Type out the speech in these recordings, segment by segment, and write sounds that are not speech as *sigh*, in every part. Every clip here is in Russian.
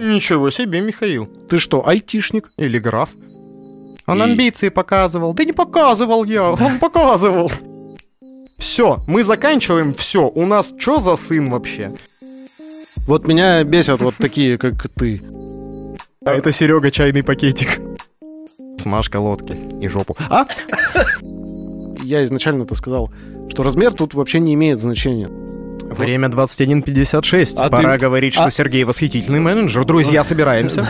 Ничего себе, Михаил. Ты что, айтишник? Или граф. Он И- амбиции показывал. Да не показывал я, он показывал. Все, мы заканчиваем, все. У нас что за сын вообще? Вот меня бесят вот такие, как ты. А это Серега чайный пакетик. Смажь колодки и жопу. А? Я изначально-то сказал, что размер тут вообще не имеет значения. Время 21.56. А Пора ты- говорить, что а- Сергей восхитительный менеджер. Друзья, собираемся.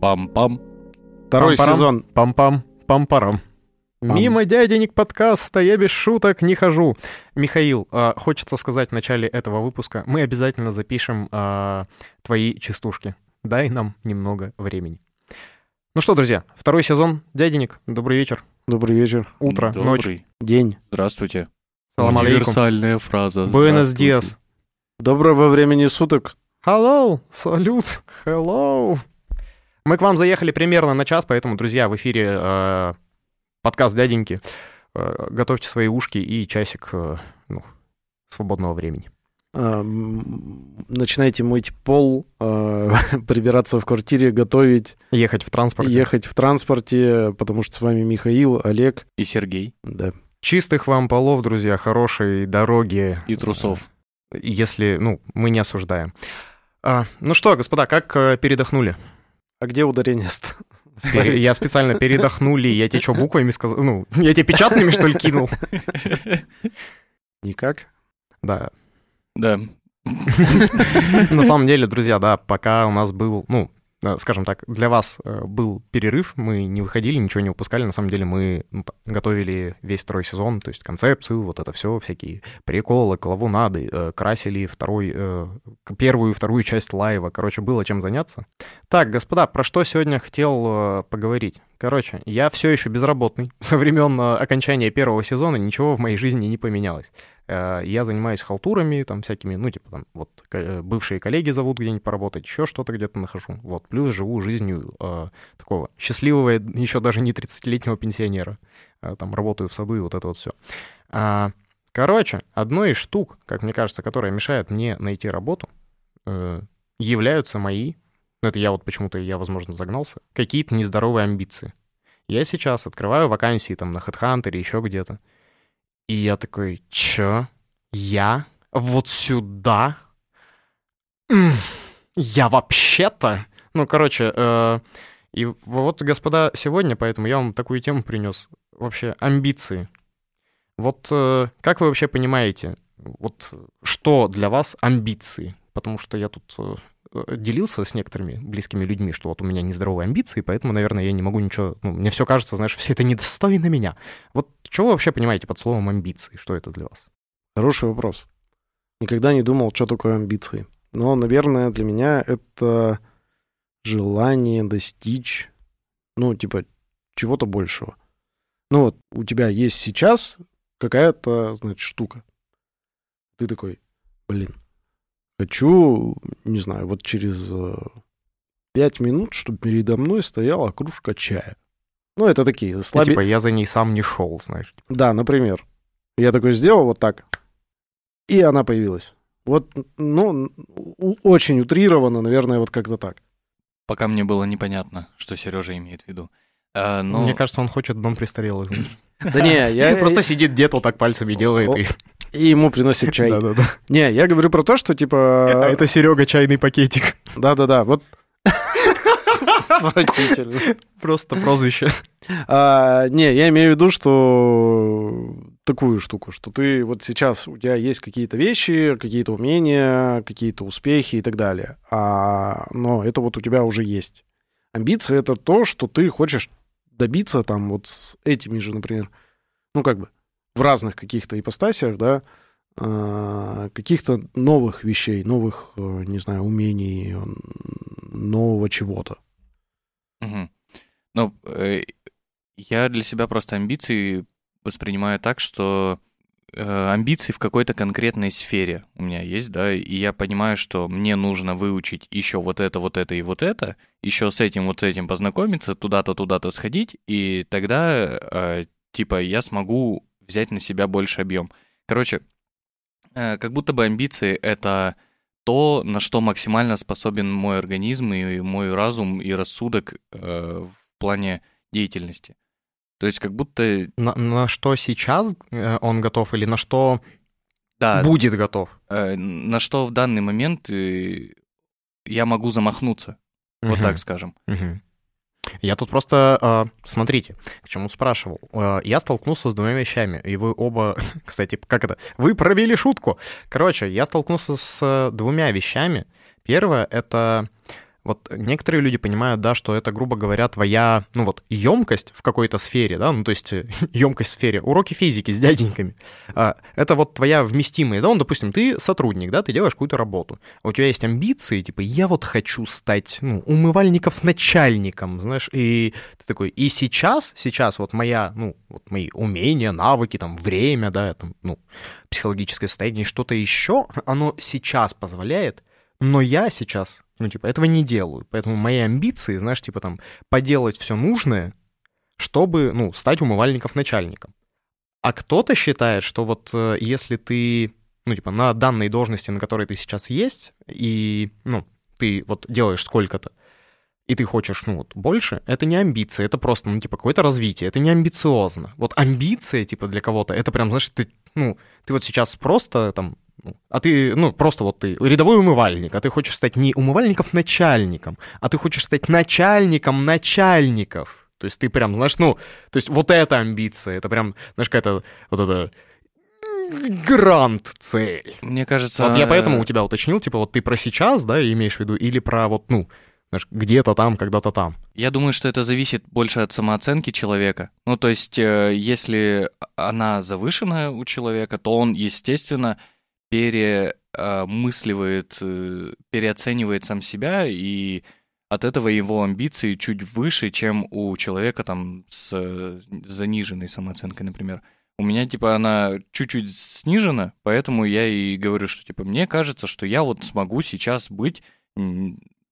Пам-пам. Второй Пам-парам. сезон. Пам-пам, пам-парам. Пам. Мимо дяденек подкаста я без шуток не хожу. Михаил, а, хочется сказать в начале этого выпуска, мы обязательно запишем а, твои частушки. Дай нам немного времени. Ну что, друзья, второй сезон дяденек. Добрый вечер, Добрый вечер. утро, ночь. Добрый. День. Здравствуйте. Салам алейкум. Универсальная фраза. Буэнос диас. Доброго времени суток. Hello, салют, hello. Мы к вам заехали примерно на час, поэтому, друзья, в эфире э, подкаст дяденьки. Э, готовьте свои ушки и часик э, ну, свободного времени. А, Начинайте мыть пол, а, *laughs* прибираться в квартире, готовить, Ехать в транспорте. ехать в транспорте, потому что с вами Михаил, Олег. И Сергей. Да. Чистых вам полов, друзья, хорошей дороги. И трусов. Если, ну, мы не осуждаем. А, ну что, господа, как э, передохнули? А где ударение *laughs* Пере-? Я специально передохнули. Я тебе что, буквами сказал? Ну, я тебе печатными, что ли, кинул? *laughs* Никак. Да. Да. *laughs* На самом деле, друзья, да, пока у нас был, ну, э, скажем так, для вас э, был перерыв, мы не выходили, ничего не упускали. На самом деле мы ну, готовили весь второй сезон, то есть концепцию, вот это все, всякие приколы, клавунады, э, красили второй, э, первую и вторую часть лайва. Короче, было чем заняться. Так, господа, про что сегодня хотел э, поговорить? Короче, я все еще безработный. *laughs* Со времен э, окончания первого сезона ничего в моей жизни не поменялось. Э, Я занимаюсь халтурами, там всякими, ну, типа, там, вот, э, бывшие коллеги зовут где-нибудь поработать, еще что-то где-то нахожу. Вот, плюс живу жизнью э, такого счастливого, еще даже не 30-летнего пенсионера. Э, Там работаю в саду и вот это вот все. Короче, одной из штук, как мне кажется, которая мешает мне найти работу, э, являются мои, ну, это я вот почему-то, я, возможно, загнался, какие-то нездоровые амбиции. Я сейчас открываю вакансии там на HeadHunter, еще где-то, и я такой, чё? Я? Вот сюда? Я вообще-то? Ну, короче, э, и вот, господа, сегодня, поэтому я вам такую тему принес. Вообще, амбиции. Вот э, как вы вообще понимаете, вот что для вас амбиции? Потому что я тут э, делился с некоторыми близкими людьми, что вот у меня нездоровые амбиции, поэтому, наверное, я не могу ничего... Ну, мне все кажется, знаешь, все это недостойно меня. Вот что вы вообще понимаете под словом амбиции? Что это для вас? Хороший вопрос. Никогда не думал, что такое амбиции. Но, наверное, для меня это желание достичь, ну, типа, чего-то большего. Ну, вот у тебя есть сейчас какая-то, значит, штука. Ты такой, блин, хочу, не знаю, вот через э, пять минут, чтобы передо мной стояла кружка чая. Ну, это такие И, слабее. типа, я за ней сам не шел, знаешь. Да, например. Я такой сделал вот так, и она появилась. Вот, ну, очень утрированно, наверное, вот как-то так. Пока мне было непонятно, что Сережа имеет в виду. А, но Мне кажется, он хочет дом престарелых. Да не, *laughs* я Просто сидит дед вот так пальцами делает. И- и ему приносят *laughs* чай. Да-да-да. Не, я говорю про то, что А типа... это Серега чайный пакетик. Да-да-да, вот... Просто прозвище. А, не, я имею в виду, что такую штуку, что ты вот сейчас, у тебя есть какие-то вещи, какие-то умения, какие-то успехи и так далее. А, но это вот у тебя уже есть. Амбиции — это то, что ты хочешь добиться там вот с этими же, например, ну как бы в разных каких-то ипостасиях, да, а, каких-то новых вещей, новых, э, не знаю, умений, нового чего-то. Мгм. Ну, э, я для себя просто амбиции воспринимаю так, что э, амбиции в какой-то конкретной сфере у меня есть, да, и я понимаю, что мне нужно выучить еще вот это, вот это и вот это, еще с этим вот с этим познакомиться, туда-то, туда-то сходить, и тогда, э, типа, я смогу взять на себя больше объем. Короче, э, как будто бы амбиции — это то, на что максимально способен мой организм и мой разум и рассудок э, в плане деятельности. То есть как будто... На, на что сейчас э, он готов или на что Да, будет готов? на что в данный момент я могу замахнуться, вот Мгм. так скажем. Мгм. Я тут просто, а, смотрите, к чему спрашивал. А, Я столкнулся с двумя вещами, и вы оба, *laughs* кстати, как это? Вы пробили шутку. Короче, я столкнулся с двумя вещами. Первое — это вот некоторые люди понимают, да, что это, грубо говоря, твоя, ну вот, емкость в какой-то сфере, да, ну то есть *laughs* емкость в сфере, уроки физики с дяденьками. А, Это вот твоя вместимость, да, ну, допустим, ты сотрудник, да, ты делаешь какую-то работу, а у тебя есть амбиции, типа, я вот хочу стать, ну, умывальников начальником, знаешь, и ты такой, и сейчас, сейчас вот моя, ну, вот мои умения, навыки, там, время, да, там, ну, психологическое состояние, что-то еще, оно сейчас позволяет, но я сейчас, ну, типа, этого не делаю. Поэтому мои амбиции, знаешь, типа, там, поделать все нужное, чтобы, ну, стать умывальников начальником. А кто-то считает, что вот э, если ты, ну, типа, на данной должности, на которой ты сейчас есть, и, ну, ты вот делаешь сколько-то, и ты хочешь, ну, вот, больше, это не амбиция, это просто, ну, типа, какое-то развитие, это не амбициозно. Вот амбиция, типа, для кого-то, это прям, знаешь, ты, ну, ты вот сейчас просто, там, а ты, ну, просто вот ты рядовой умывальник, а ты хочешь стать не умывальников начальником, а ты хочешь стать начальником начальников. То есть ты прям, знаешь, ну, то есть вот эта амбиция, это прям, знаешь, какая-то вот это грант цель. Мне кажется... Вот я поэтому у тебя уточнил, типа, вот ты про сейчас, да, имеешь в виду, или про вот, ну, знаешь, где-то там, когда-то там. Я думаю, что это зависит больше от самооценки человека. Ну, то есть, э, если она завышена у человека, то он, естественно, перемысливает, э, переоценивает сам себя, и от этого его амбиции чуть выше, чем у человека там с э, заниженной самооценкой, например. У меня, типа, она чуть-чуть снижена, поэтому я и говорю, что, типа, мне кажется, что я вот смогу сейчас быть,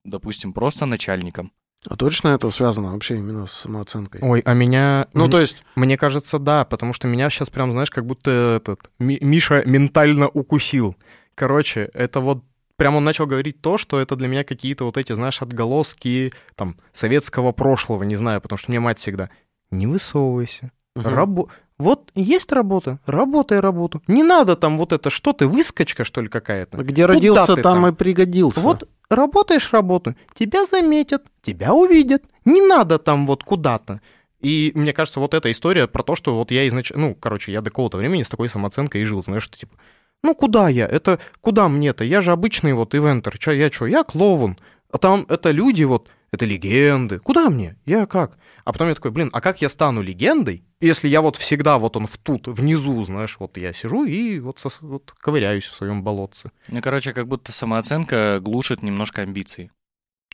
допустим, просто начальником. А точно это связано вообще именно с самооценкой? Ой, а меня... Ну, м- то есть, Мне кажется, да, потому что меня сейчас прям, знаешь, как будто этот Ми- Миша ментально укусил. Короче, это вот прям он начал говорить то, что это для меня какие-то вот эти, знаешь, отголоски там советского прошлого, не знаю, потому что мне мать всегда не высовывайся. мгм. Рабо... Вот есть работа, работай работу. Не надо там вот это, что ты, выскочка, что ли, какая-то? где Куда родился, там там? и пригодился. Вот работаешь работу, тебя заметят, тебя увидят. Не надо там вот куда-то. И мне кажется, вот эта история про то, что вот я изначально... Ну, короче, я до какого-то времени с такой самооценкой и жил, знаешь, что типа... Ну, куда я? Это куда мне-то? Я же обычный вот ивентер. Чё, я что? Я клоун. А там это люди вот, это легенды. Куда мне? Я как? А потом я такой, блин, а как я стану легендой, если я вот всегда вот он в тут, внизу, знаешь, вот я сижу и вот, сос- вот ковыряюсь в своем болотце. Ну, короче, как будто самооценка глушит немножко амбиции.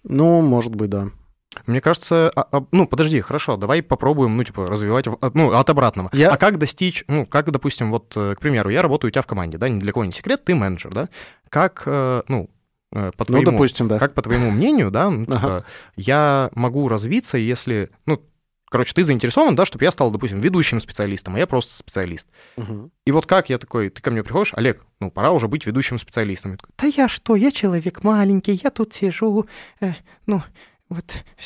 Ну, может быть, да. Мне кажется, а- а- ну, подожди, хорошо, давай попробуем, ну, типа, развивать, в- ну, от обратного. Я- А как достичь, ну, как, допустим, вот, э, к примеру, я работаю у тебя в команде, да, ни для кого не секрет, ты менеджер, да? Как, э, ну, э, по Ну, твоему, допустим, да. как по твоему мнению, да, ну, типа, Ага. я могу развиться, если, ну, короче, ты заинтересован, да, чтобы я стал, допустим, ведущим специалистом, а я просто специалист. Мгм. И вот как я такой, ты ко мне приходишь, Олег, ну, пора уже быть ведущим специалистом. Я такой, да я что, я человек маленький, я тут сижу, э, ну, вот,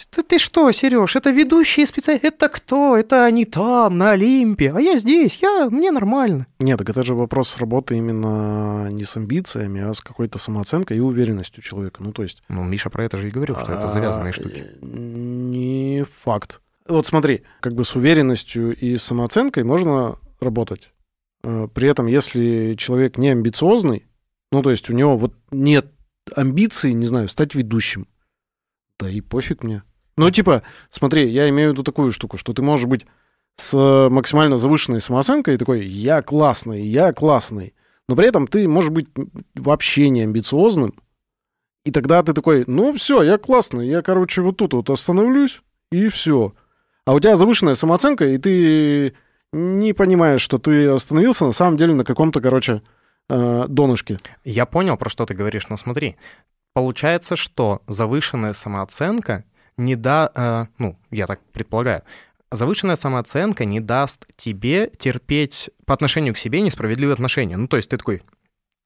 ты, ты что, Сереж, это ведущие специалисты, это кто? Это они там, на Олимпе, а я здесь, я, мне нормально. Нет, так это же вопрос работы именно не с амбициями, а с какой-то самооценкой и уверенностью человека. Ну, то есть... Ну, Миша про это же и говорил, что это завязанные а, штуки. э, Не факт. Вот смотри, как бы с уверенностью и самооценкой можно работать. Э, При этом, если человек не амбициозный, ну, то есть у него вот нет амбиций, не знаю, стать ведущим, да и пофиг мне. Ну, типа, смотри, я имею в виду такую штуку, что ты можешь быть с максимально завышенной самооценкой такой, я классный, я классный. Но при этом ты можешь быть вообще не амбициозным, и тогда ты такой, ну все, я классный, я, короче, вот тут вот остановлюсь, и все. А у тебя завышенная самооценка, и ты не понимаешь, что ты остановился на самом деле на каком-то, короче, э, донышке. Я понял, про что ты говоришь, но смотри, получается, что завышенная самооценка не да, э, ну, я так предполагаю, завышенная самооценка не даст тебе терпеть по отношению к себе несправедливые отношения. Ну, то есть ты такой,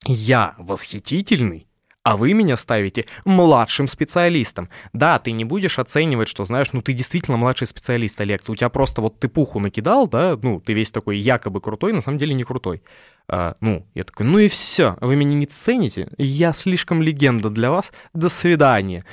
я восхитительный, а вы меня ставите младшим специалистом. Да, ты не будешь оценивать, что, знаешь, ну ты действительно младший специалист, Олег, у тебя просто вот ты пуху накидал, да, ну ты весь такой якобы крутой, на самом деле не крутой. А, ну, я такой, ну и все, вы меня не цените, я слишком легенда для вас, до свидания.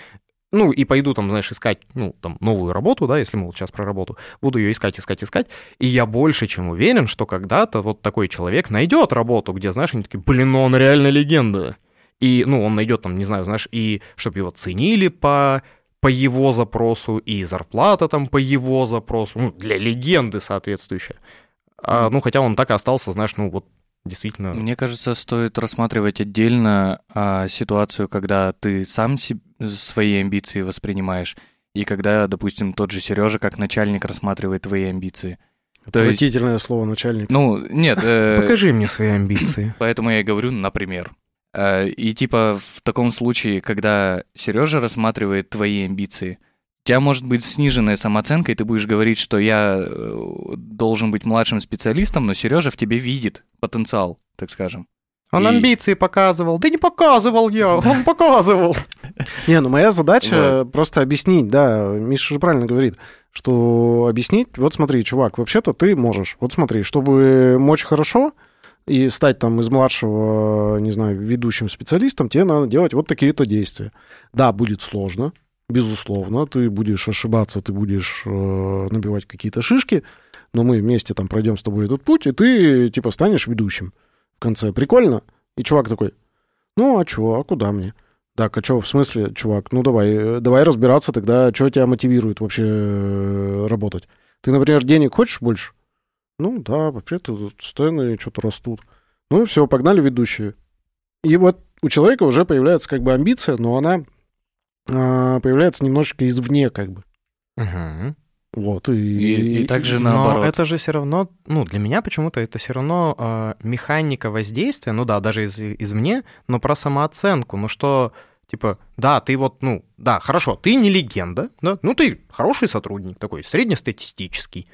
Ну, и пойду там, знаешь, искать, ну, там, новую работу, да, если мы вот сейчас про работу, буду ее искать, искать, искать, и я больше чем уверен, что когда-то вот такой человек найдет работу, где, знаешь, они такие, блин, ну он реально легенда. И, ну, он найдет там, не знаю, знаешь, и чтобы его ценили по по его запросу, и зарплата там по его запросу, ну, для легенды соответствующая. А, ну, хотя он так и остался, знаешь, ну, вот действительно... Мне кажется, стоит рассматривать отдельно а, ситуацию, когда ты сам себе, свои амбиции воспринимаешь, и когда, допустим, тот же Сережа как начальник рассматривает твои амбиции. То Отвратительное есть... слово начальник. Ну, нет. Э... Покажи мне свои амбиции. *laughs* Поэтому я и говорю, например. Э, и типа в таком случае, когда Сережа рассматривает твои амбиции, у тебя может быть сниженная самооценка, и ты будешь говорить, что я э, должен быть младшим специалистом, но Сережа в тебе видит потенциал, так скажем. Он и... амбиции показывал. Да не показывал я, *laughs* он показывал. Не, ну моя задача просто объяснить, да, Миша же правильно говорит, что объяснить, вот смотри, чувак, вообще-то ты можешь, вот смотри, чтобы мочь хорошо, и стать там из младшего, не знаю, ведущим специалистом, тебе надо делать вот такие-то действия. Да, будет сложно, безусловно, ты будешь ошибаться, ты будешь э, набивать какие-то шишки, но мы вместе там пройдем с тобой этот путь, и ты, типа, станешь ведущим в конце. Прикольно? И чувак такой, ну, а чё, а куда мне? Так, а что, в смысле, чувак, ну давай, э, давай разбираться тогда, что тебя мотивирует вообще э, работать. Ты, например, денег хочешь больше? Ну да, вообще-то цены что-то растут. Ну и все, погнали ведущие. И вот у человека уже появляется как бы амбиция, но она а, появляется немножечко извне как бы. Угу. Вот, и, и, и также наоборот. Но это же все равно, ну, для меня почему-то это все равно э, механика воздействия, ну да, даже из, извне, но про самооценку. Ну что, типа, да, ты вот, ну, да, хорошо, ты не легенда, да, ну ты хороший сотрудник, такой среднестатистический,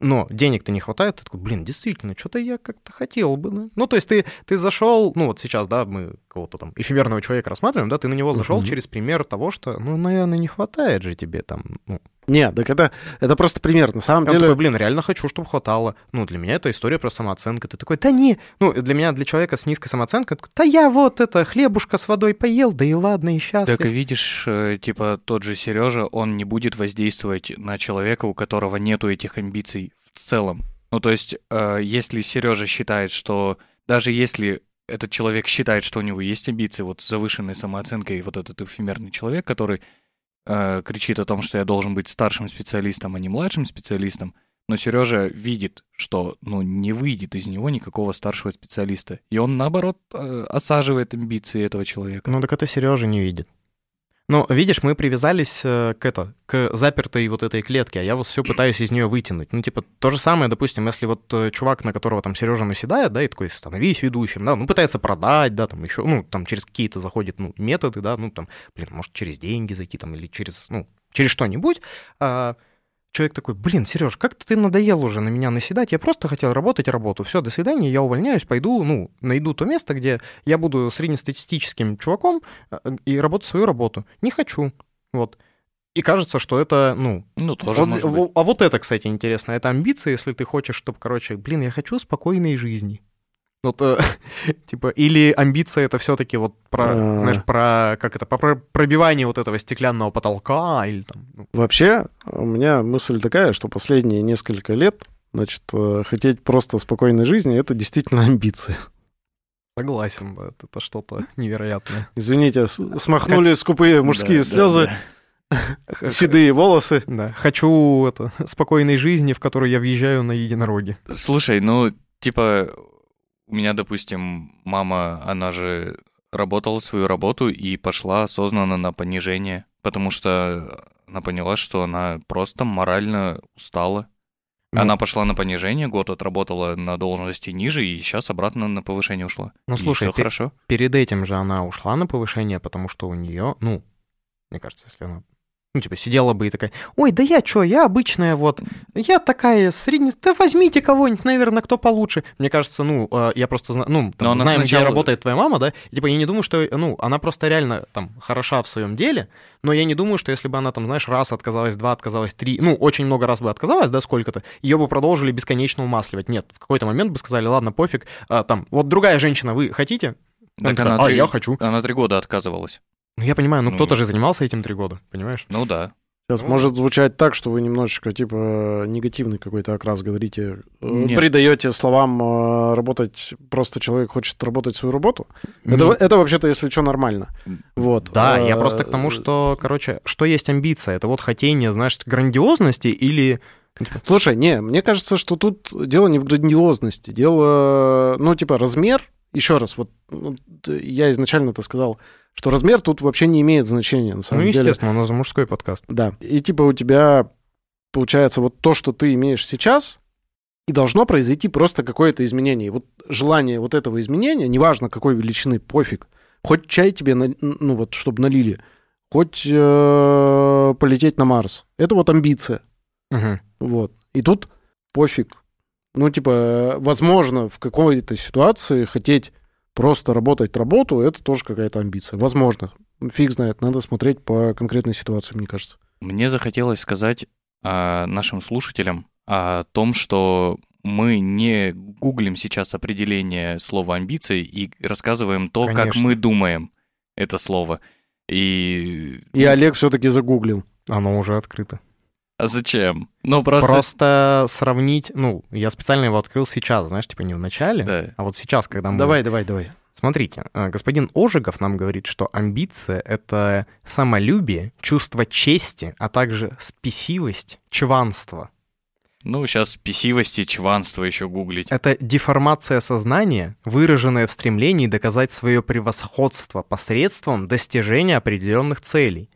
но денег-то не хватает, ты такой, блин, действительно, что-то я как-то хотел бы, да? Ну, то есть ты, ты зашел, ну, вот сейчас, да, мы кого-то там эфемерного человека рассматриваем, да, ты на него зашел угу. через пример того, что, ну, наверное, не хватает же тебе там, ну, нет, так это, это просто пример. На самом я деле... такой, блин, реально хочу, чтобы хватало. Ну, для меня это история про самооценку. Ты такой, да не... Ну, для меня, для человека с низкой самооценкой, такой, да я вот это, хлебушка с водой поел, да и ладно, и счастлив. Так и видишь, э, типа, тот же Сережа, он не будет воздействовать на человека, у которого нету этих амбиций в целом. Ну, то есть, э, если Сережа считает, что даже если этот человек считает, что у него есть амбиции, вот с завышенной самооценкой, вот этот эфемерный человек, который э, кричит о том, что я должен быть старшим специалистом, а не младшим специалистом, но Сережа видит, что ну, не выйдет из него никакого старшего специалиста. И он, наоборот, э, осаживает амбиции этого человека. Ну так это Сережа не видит. Ну, видишь, мы привязались э, к это, к запертой вот этой клетке, а я вот все *clears throat* пытаюсь из нее вытянуть. Ну, типа, то же самое, допустим, если вот э, чувак, на которого там Сережа наседает, да, и такой, становись ведущим, да, ну, пытается продать, да, там еще, ну, там через какие-то заходит, ну, методы, да, ну, там, блин, может, через деньги зайти, там, или через, ну, через что-нибудь, а, человек такой, блин, Сереж, как-то ты надоел уже на меня наседать, я просто хотел работать работу, все, до свидания, я увольняюсь, пойду, ну, найду то место, где я буду среднестатистическим чуваком э, и работать свою работу. Не хочу, вот. И кажется, что это, ну... Ну, тоже вот, может быть. А вот это, кстати, интересно. Это амбиция, если ты хочешь, чтобы, короче, блин, я хочу спокойной жизни. Вот, э, *laughs* типа, или амбиция это все-таки вот про, а... знаешь, про, как это, про пробивание вот этого стеклянного потолка или там... Ну. Вообще, у меня мысль такая, что последние несколько лет, значит, э, хотеть просто спокойной жизни — это действительно амбиция. Согласен, да, это что-то невероятное. Извините, смахнули как... скупые мужские да, слезы. Да, да. *laughs* Седые волосы. Да. Хочу это, *laughs* спокойной жизни, в которой я въезжаю на единороге. Слушай, ну, типа, у меня, допустим, мама, она же работала свою работу и пошла осознанно на понижение, потому что она поняла, что она просто морально устала. Ну, она пошла на понижение, год отработала на должности ниже и сейчас обратно на повышение ушла. Ну, слушай, пер- хорошо. Перед этим же она ушла на повышение, потому что у нее, ну, мне кажется, если она ну, типа, сидела бы и такая, ой, да я чё, я обычная вот, я такая средняя, да возьмите кого-нибудь, наверное, кто получше. Мне кажется, ну, э, я просто знаю, ну, там, она знаем, сначала- где работает твоя мама, да, и, типа, я не думаю, что, ну, она просто реально, там, хороша в своем деле, но я не думаю, что если бы она, там, знаешь, раз отказалась, два отказалась, три, ну, очень много раз бы отказалась, да, сколько-то, ее бы продолжили бесконечно умасливать. Нет, в какой-то момент бы сказали, ладно, пофиг, а, там, вот другая женщина, вы хотите? Она Так такая, она а, три- я хочу. Она три года отказывалась. Ну, я понимаю, ну, Ну. кто-то же занимался этим три года, понимаешь? Ну да. Сейчас Ну. может звучать так, что вы немножечко, типа, негативный какой-то окрас говорите. э, Нет. Придаете словам э, работать, просто человек хочет работать свою работу. Это, это вообще-то, если что, нормально. Вот. Да, Э, я просто к тому, что, короче, что есть амбиция? Это вот хотение, знаешь, грандиозности или... Слушай, не, мне кажется, что тут дело не в грандиозности. Дело, ну, типа, размер. Еще раз, вот ну, я изначально это сказал, что размер тут вообще не имеет значения, на Ну, самом деле. естественно, у нас мужской подкаст. Да. И типа у тебя получается вот то, что ты имеешь сейчас, и должно произойти просто какое-то изменение. И вот желание вот этого изменения, неважно какой величины, пофиг. Хоть чай тебе, ну вот, чтобы налили, хоть э, полететь на Марс. Это вот амбиция. Мгм. Вот. И тут пофиг. Ну, типа, возможно, в какой-то ситуации хотеть просто работать работу, это тоже какая-то амбиция. Возможно. Фиг знает, надо смотреть по конкретной ситуации, мне кажется. Мне захотелось сказать а, нашим слушателям о том, что мы не гуглим сейчас определение слова амбиции и рассказываем то, как Конечно. мы думаем это слово. И... И Олег все-таки загуглил. Оно уже открыто. А зачем? Ну, просто... Просто сравнить, ну, я специально его открыл сейчас, знаешь, типа не в начале, Да. а вот сейчас, когда мы... Давай, давай, давай. Смотрите, э, господин Ожегов нам говорит, что амбиция — это самолюбие, чувство чести, а также спесивость, чванство. Ну, сейчас спесивости, чванство еще гуглить. Это деформация сознания, выраженная в стремлении доказать свое превосходство посредством достижения определенных целей.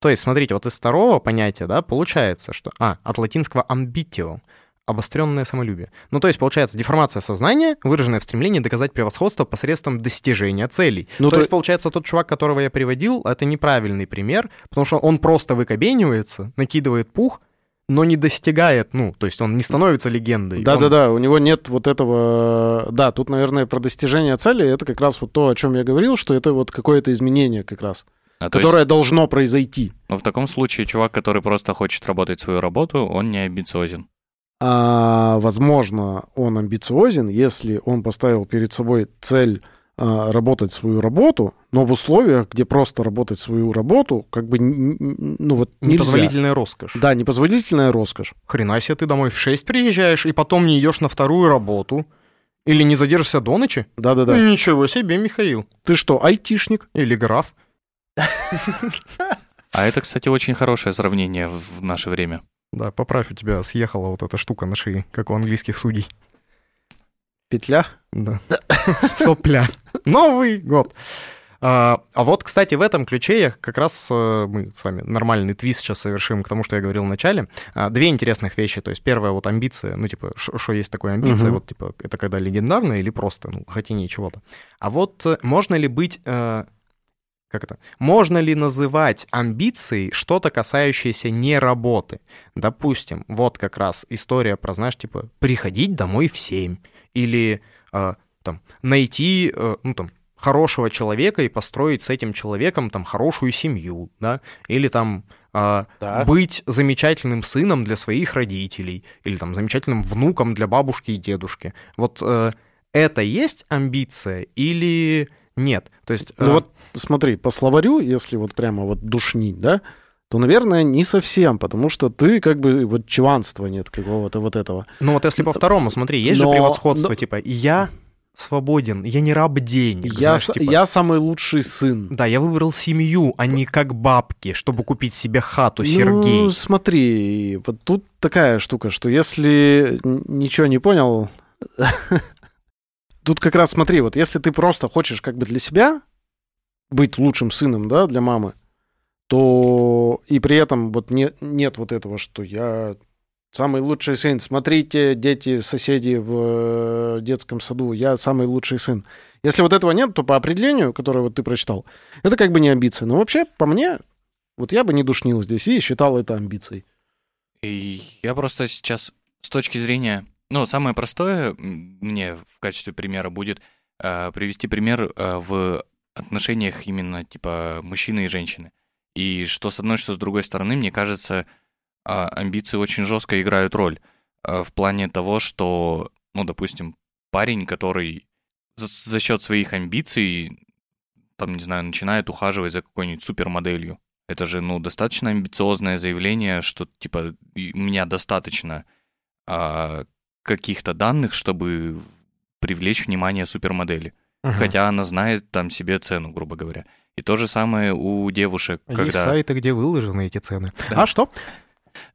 То есть, смотрите, вот из второго понятия, да, получается, что... А, от латинского ambitio, обостренное самолюбие. Ну, то есть, получается, деформация сознания, выраженная в стремлении доказать превосходство посредством достижения целей. Ну, то то- есть, получается, тот чувак, которого я приводил, это неправильный пример, потому что он просто выкобенивается, накидывает пух, но не достигает, ну, то есть он не становится легендой. Он- Да-да-да, у него нет вот этого... Да, тут, наверное, про достижение цели, это как раз вот то, о чем я говорил, что это вот какое-то изменение как раз, А то которое есть, должно произойти. ну, в таком случае чувак, который просто хочет работать свою работу, он не амбициозен. А, возможно, он амбициозен, если он поставил перед собой цель а, работать свою работу, но в условиях, где просто работать свою работу, как бы, ну вот нельзя. Непозволительная роскошь. Да, непозволительная роскошь. Хрена себе, ты домой в 6 приезжаешь, и потом не идешь на вторую работу. Или не задержишься до ночи? Да-да-да. Ничего себе, Михаил. Ты что, айтишник? Или граф. А это, кстати, очень хорошее сравнение в наше время. Да, поправь, у тебя съехала вот эта штука на шее, как у английских судей. Петля? Да. Сопля. Новый год. А, а вот, кстати, в этом ключе я как раз э, мы с вами нормальный твист сейчас совершим к тому, что я говорил в начале. А, Две интересных вещи. То есть первая вот амбиция, ну типа, что есть такое амбиция, Мгм. вот типа это когда легендарно или просто, ну, хотение чего-то. А вот э, можно ли быть э, как это? Можно ли называть амбицией что-то, касающееся не работы? Допустим, вот как раз история про, знаешь, типа, приходить домой в 7 или э, там найти, э, ну там, хорошего человека и построить с этим человеком там хорошую семью, да, или там э, Да. быть замечательным сыном для своих родителей, или там замечательным внуком для бабушки и дедушки. Вот э, это есть амбиция или нет? То есть, Ну э, вот смотри, по словарю, если вот прямо вот душнить, да, то, наверное, не совсем, потому что ты как бы вот чванства нет какого-то вот этого. Ну вот если по второму, смотри, есть Но- же превосходство, но- типа, я свободен, я не раб денег, Я, знаешь, типа, я самый лучший сын. да, я выбрал семью, а не как бабки, чтобы купить себе хату, Сергей. Ну, смотри, вот тут такая штука, что если ничего не понял, *laughs* тут как раз смотри, вот если ты просто хочешь как бы для себя быть лучшим сыном, да, для мамы, то и при этом вот не, нет вот этого, что я самый лучший сын. Смотрите, дети, соседи в э, детском саду, я самый лучший сын. Если вот этого нет, то по определению, которое вот ты прочитал, это как бы не амбиция. Но вообще, по мне, Вот я бы не душнил здесь и считал это амбицией. И я просто сейчас с точки зрения... Ну, самое простое мне в качестве примера будет э, привести пример э, в отношениях именно типа мужчины и женщины. И что с одной, что с другой стороны, мне кажется, э, амбиции очень жестко играют роль э, в плане того, что, ну, допустим, парень, который за, за счет своих амбиций, там, не знаю, начинает ухаживать за какой-нибудь супермоделью. Это же, ну, достаточно амбициозное заявление, что, типа, меня достаточно а, каких-то данных, чтобы привлечь внимание супермодели. Ага. Хотя она знает там себе цену, грубо говоря. И то же самое у девушек, Есть когда... сайты, где выложены эти цены. Да. А что?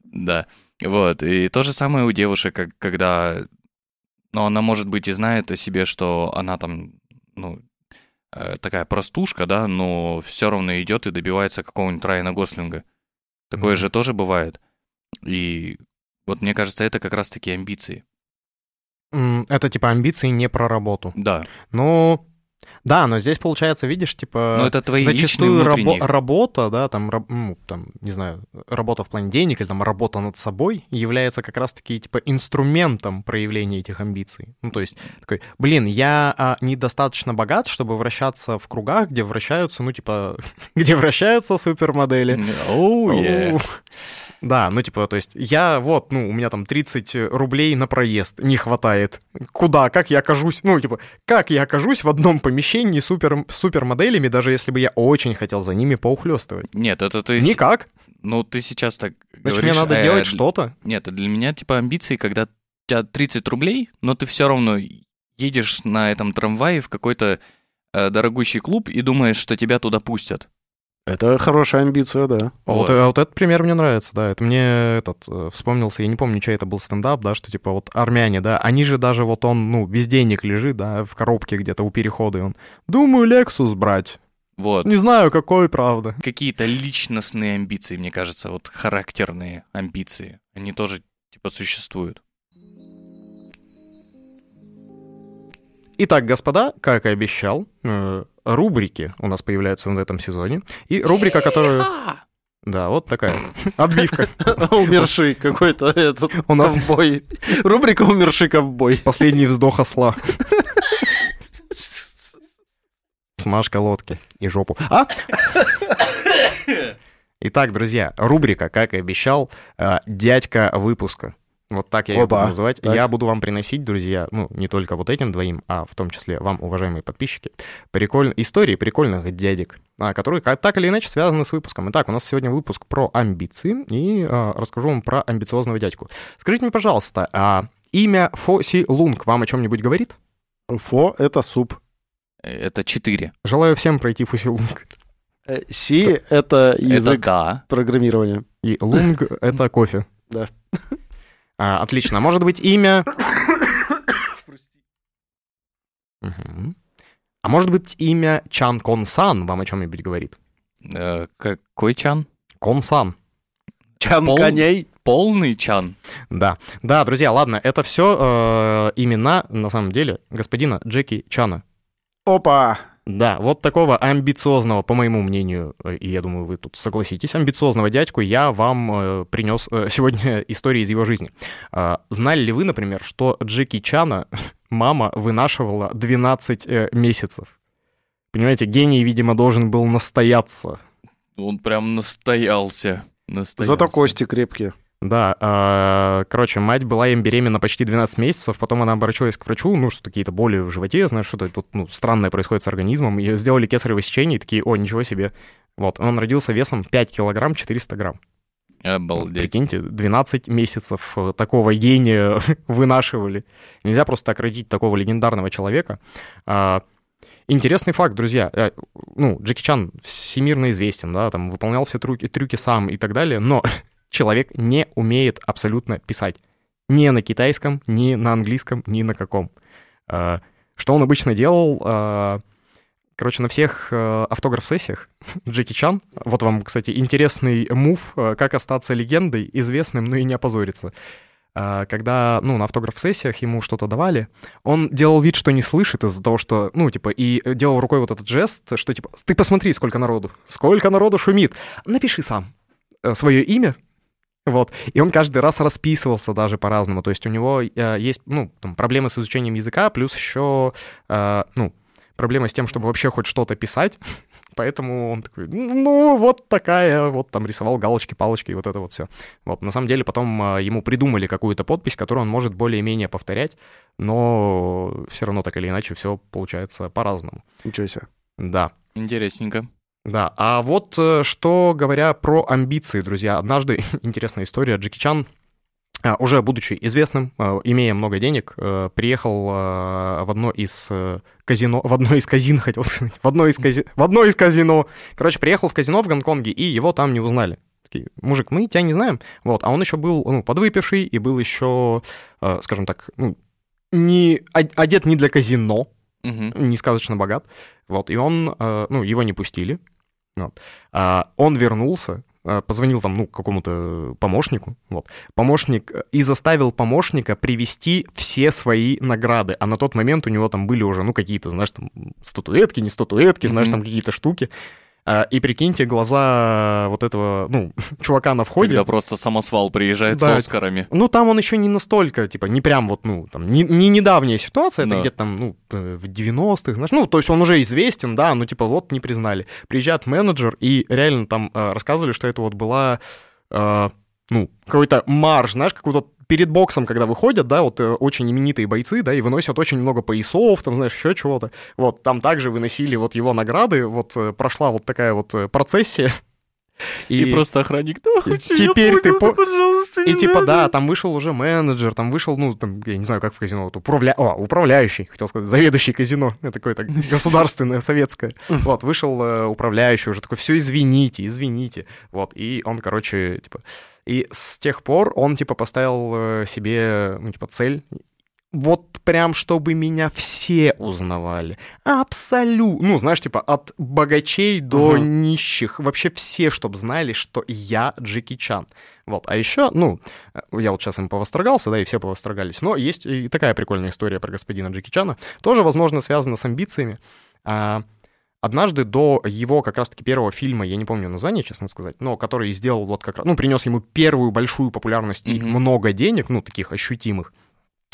Да, вот. И то же самое у девушек, как, когда... Ну, она, может быть, и знает о себе, что она там, ну, э, такая простушка, да, но все равно идет и добивается какого-нибудь Райана Гослинга. Такое Мгм. же тоже бывает. И вот мне кажется, это как раз-таки амбиции. Это типа амбиции не про работу. Да. Ну, да, но здесь получается, видишь, типа... Но это твои Зачастую рабо- работа, да, там, раб- ну, там, не знаю, работа в плане денег или там работа над собой является как раз-таки типа инструментом проявления этих амбиций. Ну, то есть такой, блин, я а, недостаточно богат, чтобы вращаться в кругах, где вращаются, ну, типа, *laughs* где вращаются супермодели. Yeah. Да, ну типа, то есть я вот, ну, у меня там 30 рублей на проезд не хватает. Куда, как я окажусь, ну, типа, как я окажусь в одном помещении с супер, супермоделями, даже если бы я очень хотел за ними поухлёстывать? Нет, это ты... Никак. Ну, ты сейчас так Значит, говоришь... мне надо э, делать для- что-то. Нет, для меня типа амбиции, когда у тебя 30 рублей, но ты все равно едешь на этом трамвае в какой-то э, дорогущий клуб и думаешь, что тебя туда пустят. Это хорошая амбиция, да. Вот, Вот. э, вот этот пример мне нравится, да. Это мне этот э, вспомнился, я не помню, чей это был стендап, да, что типа вот армяне, да, они же даже вот он, ну, без денег лежит, да, в коробке где-то у перехода, и он, думаю, Лексус брать. Вот. Не знаю, какой, правда. Какие-то личностные амбиции, мне кажется, вот характерные амбиции, они тоже типа существуют. Итак, господа, как и обещал, э, рубрики у нас появляются в этом сезоне. И рубрика, которую... Да, вот такая *laughs* отбивка. Умерший какой-то этот У нас- ковбой. Рубрика «Умерший ковбой». Последний вздох осла. Смажка лодки и жопу. А? Итак, друзья, рубрика, как и обещал, э, дядька выпуска. Вот так я ее Опа, буду называть. так. Я буду вам приносить, друзья, ну, не только вот этим двоим, а в том числе вам, уважаемые подписчики, приколь... истории прикольных дядек, а, которые так или иначе связаны с выпуском. Итак, у нас сегодня выпуск про амбиции, и а, расскажу вам про амбициозного дядьку. Скажите мне, пожалуйста, а имя Фоси Лунг вам о чем-нибудь говорит? Фо — это суп. Это 4. Желаю всем пройти Фоси Лунг. Э, Си — это Это язык да. программирования. И Лунг — это кофе. Да. А, отлично. А Может быть, имя... Мгм. А может быть, имя Чан Кон Сан вам о чем-нибудь говорит? Э, какой чан? Кон Сан. Чан Пол- коней. Полный чан. Да. Да, друзья, ладно, это все имена, на самом деле, господина Джеки Чана. Опа! Да, вот такого амбициозного, по моему мнению, э, и я думаю, вы тут согласитесь, амбициозного дядьку я вам принес *laughs* сегодня истории из его жизни. А, Знали ли вы, например, что Джеки Чана *laughs* мама вынашивала 12 э, месяцев? Понимаете, гений, видимо, должен был настояться. Он прям настоялся. настоялся. Зато кости крепкие. Да, а, короче, мать была им беременна почти 12 месяцев, потом она обратилась к врачу, ну, что какие-то боли в животе, знаешь, что-то тут ну, странное происходит с организмом, и сделали кесарево сечение, и такие, о, ничего себе. Вот, он родился весом 5 килограмм 400 грамм. Обалдеть. Прикиньте, 12 месяцев э, такого гения *laughs* вынашивали. Нельзя просто так родить такого легендарного человека. А, Интересный факт, друзья. Э, Ну, Джеки Чан всемирно известен, да, там выполнял все трюки, трюки сам и так далее, но *laughs* человек не умеет абсолютно писать. Ни на китайском, ни на английском, ни на каком. А, Что он обычно делал? а, Короче, на всех э, автограф-сессиях *laughs* Джеки Чан, вот вам, кстати, интересный мув, как остаться легендой, известным, но и не опозориться. когда, ну, на автограф-сессиях ему что-то давали, он делал вид, что не слышит из-за того, что, ну, типа, и делал рукой вот этот жест, что, типа, ты посмотри, сколько народу, сколько народу шумит, напиши сам э, свое имя, вот. И он каждый раз расписывался даже по-разному. То есть у него э, есть, ну, там, проблемы с изучением языка, плюс еще, э, ну, проблема с тем, чтобы вообще хоть что-то писать. *laughs* Поэтому он такой, ну, вот такая, вот там рисовал галочки, палочки и вот это вот все. Вот, на самом деле потом э, ему придумали какую-то подпись, которую он может более-менее повторять, но все равно так или иначе все получается по-разному. Ничего себе. Да. Интересненько. Да, а вот э, что говоря про амбиции, друзья, однажды *laughs* интересная история. Джеки Чан, а, уже будучи известным, э, имея много денег, э, приехал в одно из казино, в одно из казин, хотел сказать, в одно из, кази, в одно из казино. Короче, приехал в казино в Гонконге, и его там не узнали. Такие, мужик, мы тебя не знаем. Вот, а он еще был ну, подвыпивший и был еще, скажем так, ну, не, одет не для казино, угу. не сказочно богат. Вот, и он, ну, его не пустили, вот. А, он вернулся, а, позвонил там, ну, какому-то помощнику, вот, помощник, и заставил помощника привести все свои награды, а на тот момент у него там были уже, ну, какие-то, знаешь, там, статуэтки, не статуэтки, mm-hmm. знаешь, там какие-то штуки, и прикиньте, глаза вот этого, ну, *laughs* чувака на входе. Когда просто самосвал приезжает да, с Оскарами. Ну, там он еще не настолько, типа, не прям вот, ну, там, не, не недавняя ситуация, это да. где-то там, ну, э, в 90-х, знаешь, ну, то есть он уже известен, да, ну, типа, вот, не признали. Приезжает менеджер, и реально там э, рассказывали, что это вот была, э, ну, какой-то марш, знаешь, какой-то перед боксом, когда выходят, да, вот э, очень именитые бойцы, да, и выносят очень много поясов, там, знаешь, еще чего-то. Вот, там также выносили вот его награды, вот э, прошла вот такая вот э, процессия, *laughs* и, и просто охранник, да, хочу, теперь ты по... пожалуйста, И типа, надо. да, там вышел уже менеджер, там вышел, ну, там, я не знаю, как в казино, вот, управля... О, управляющий, хотел сказать, заведующий казино, это какое-то *laughs* государственное, советское. Вот, вышел э, управляющий уже такой, все, извините, извините. Вот, и он, короче, типа, и с тех пор он, типа, поставил э, себе, ну, типа, цель вот прям, чтобы меня все узнавали. Абсолютно. Ну, знаешь, типа, от богачей до uh-huh. нищих. Вообще все, чтобы знали, что я Джеки Чан. Вот. А еще, ну, э, я вот сейчас им повострогался, да, и все повострогались. Но есть и такая прикольная история про господина Джеки Чана. Тоже, возможно, связана с амбициями. А, Однажды до его как раз-таки первого фильма, я не помню название, честно сказать, но который сделал вот как раз, ну, принес ему первую большую популярность mm-hmm. и много денег, ну, таких ощутимых,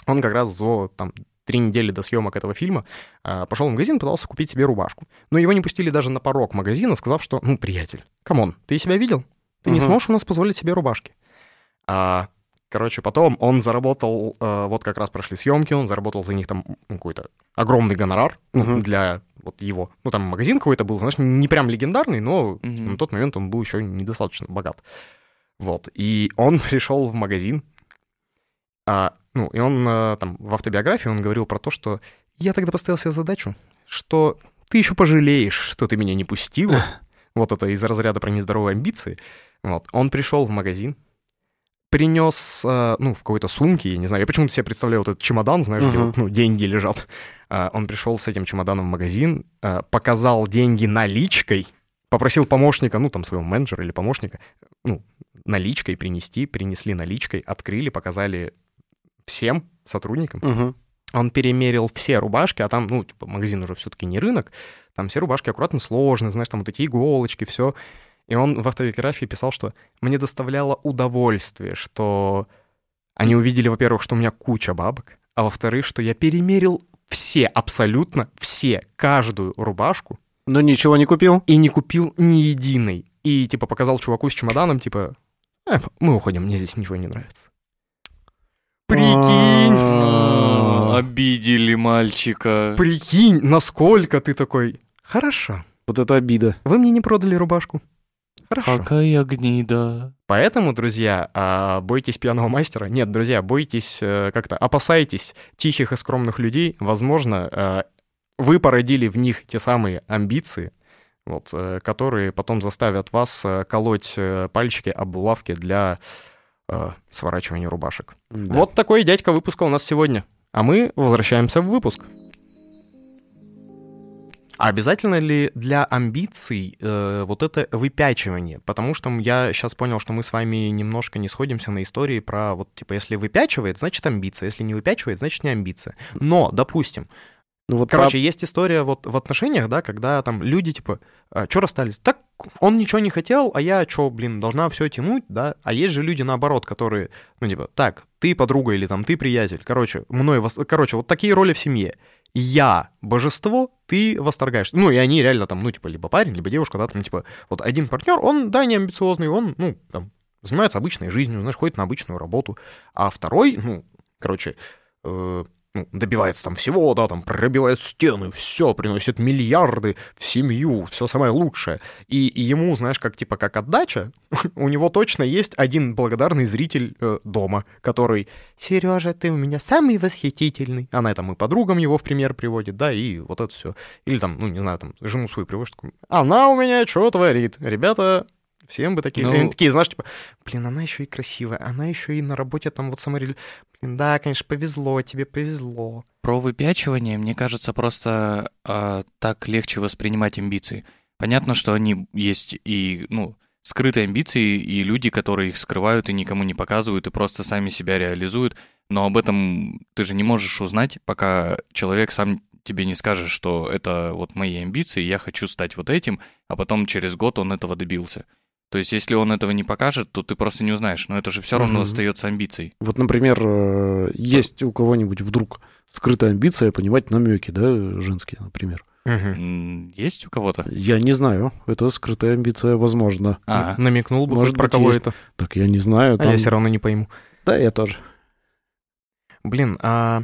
он как раз за там, три недели до съемок этого фильма э, пошел в магазин, пытался купить себе рубашку. Но его не пустили даже на порог магазина, сказав, что, ну, приятель, come on, ты себя видел? Ты uh-huh. не сможешь у нас позволить себе рубашки. А, короче, потом он заработал, э, вот как раз прошли съемки, он заработал за них там какой-то огромный гонорар, угу,. для вот его. Ну, там магазин какой-то был, знаешь, не прям легендарный, но uh-huh. на тот момент он был еще недостаточно богат. Вот. И он *laughs* пришел в магазин, а, ну, и он э, там в автобиографии он говорил про то, что я тогда поставил себе задачу, что ты еще пожалеешь, что ты меня не пустил. *laughs* вот это из разряда про нездоровые амбиции. Вот. Он пришел в магазин, принес, э, ну, в какой-то сумке, я не знаю, я почему-то себе представляю вот этот чемодан, знаешь, uh-huh. где вот, ну, деньги лежат. Uh, он пришел с этим чемоданом в магазин, uh, показал деньги наличкой, попросил помощника, ну, там, своего менеджера или помощника, ну, наличкой принести, принесли наличкой, открыли, показали всем сотрудникам. Угу. Он перемерил все рубашки, а там, ну, типа, магазин уже все-таки не рынок, там все рубашки аккуратно сложные, знаешь, там вот эти иголочки, все. И он в автобиографии писал, что мне доставляло удовольствие, что они увидели, во-первых, что у меня куча бабок, а во-вторых, что я перемерил все, абсолютно все, каждую рубашку. Но ничего не купил? И не купил ни единой. И, типа, показал чуваку с чемоданом, типа, э, мы уходим, мне здесь ничего не нравится. Прикинь. А, обидели мальчика. Прикинь, насколько ты такой. Хорошо. Вот это обида. Вы мне не продали рубашку. Хорошо. Какая гнида. Поэтому, друзья, а, бойтесь пьяного мастера. Нет, друзья, бойтесь э, как-то, опасайтесь тихих и скромных людей. Возможно, э, вы породили в них те самые амбиции, вот, э, которые потом заставят вас колоть пальчики об булавки для э, сворачивания рубашек. Да. Вот такой дядька выпуска у нас сегодня. А мы возвращаемся в выпуск. А обязательно ли для амбиций э, вот это выпячивание? Потому что я сейчас понял, что мы с вами немножко не сходимся на истории про вот, типа, если выпячивает, значит амбиция, если не выпячивает, значит не амбиция. Но, допустим, ну, вот Короче, про... есть история вот в отношениях, да, когда там люди, типа, а, что расстались? Так он ничего не хотел, а я что, блин, должна все тянуть, да? А есть же люди наоборот, которые, ну, типа, так, ты подруга или там ты приятель, короче, мной, короче, вот такие роли в семье. Я божество, ты восторгаешь. Ну, и они реально там, ну, типа, либо парень, либо девушка, да, там, типа, вот один партнер, он, да, не амбициозный, он, ну, там, занимается обычной жизнью, знаешь, ходит на обычную работу, а второй, ну, короче, э, ну, добивается там всего, да, там пробивает стены, все, приносит миллиарды в семью, все самое лучшее. И, и ему, знаешь, как типа как отдача, *laughs* у него точно есть один благодарный зритель э, дома, который Сережа, ты у меня самый восхитительный. Она там и подругам его в пример приводит, да, и вот это все. Или там, ну, не знаю, там, жену свою приводит, она у меня что творит? Ребята, Всем бы такие, ну... такие, знаешь, типа, блин, она еще и красивая, она еще и на работе там вот саморели... Блин, да, конечно, повезло, тебе повезло. Про выпячивание, мне кажется, просто э, так легче воспринимать амбиции. Понятно, что они есть и, ну, скрытые амбиции, и люди, которые их скрывают и никому не показывают, и просто сами себя реализуют. Но об этом ты же не можешь узнать, пока человек сам тебе не скажет, что это вот мои амбиции, я хочу стать вот этим, а потом через год он этого добился. То есть, если он этого не покажет, то ты просто не узнаешь. Но это же все равно угу. остается амбицией. Вот, например, э, есть у кого-нибудь вдруг скрытая амбиция понимать намеки, да, женские, например. Угу. Есть у кого-то? Я не знаю. Это скрытая амбиция, возможно. А, намекнул бы, может, про кого есть. это? Так я не знаю. Там... А я все равно не пойму. Да, я тоже. Блин, а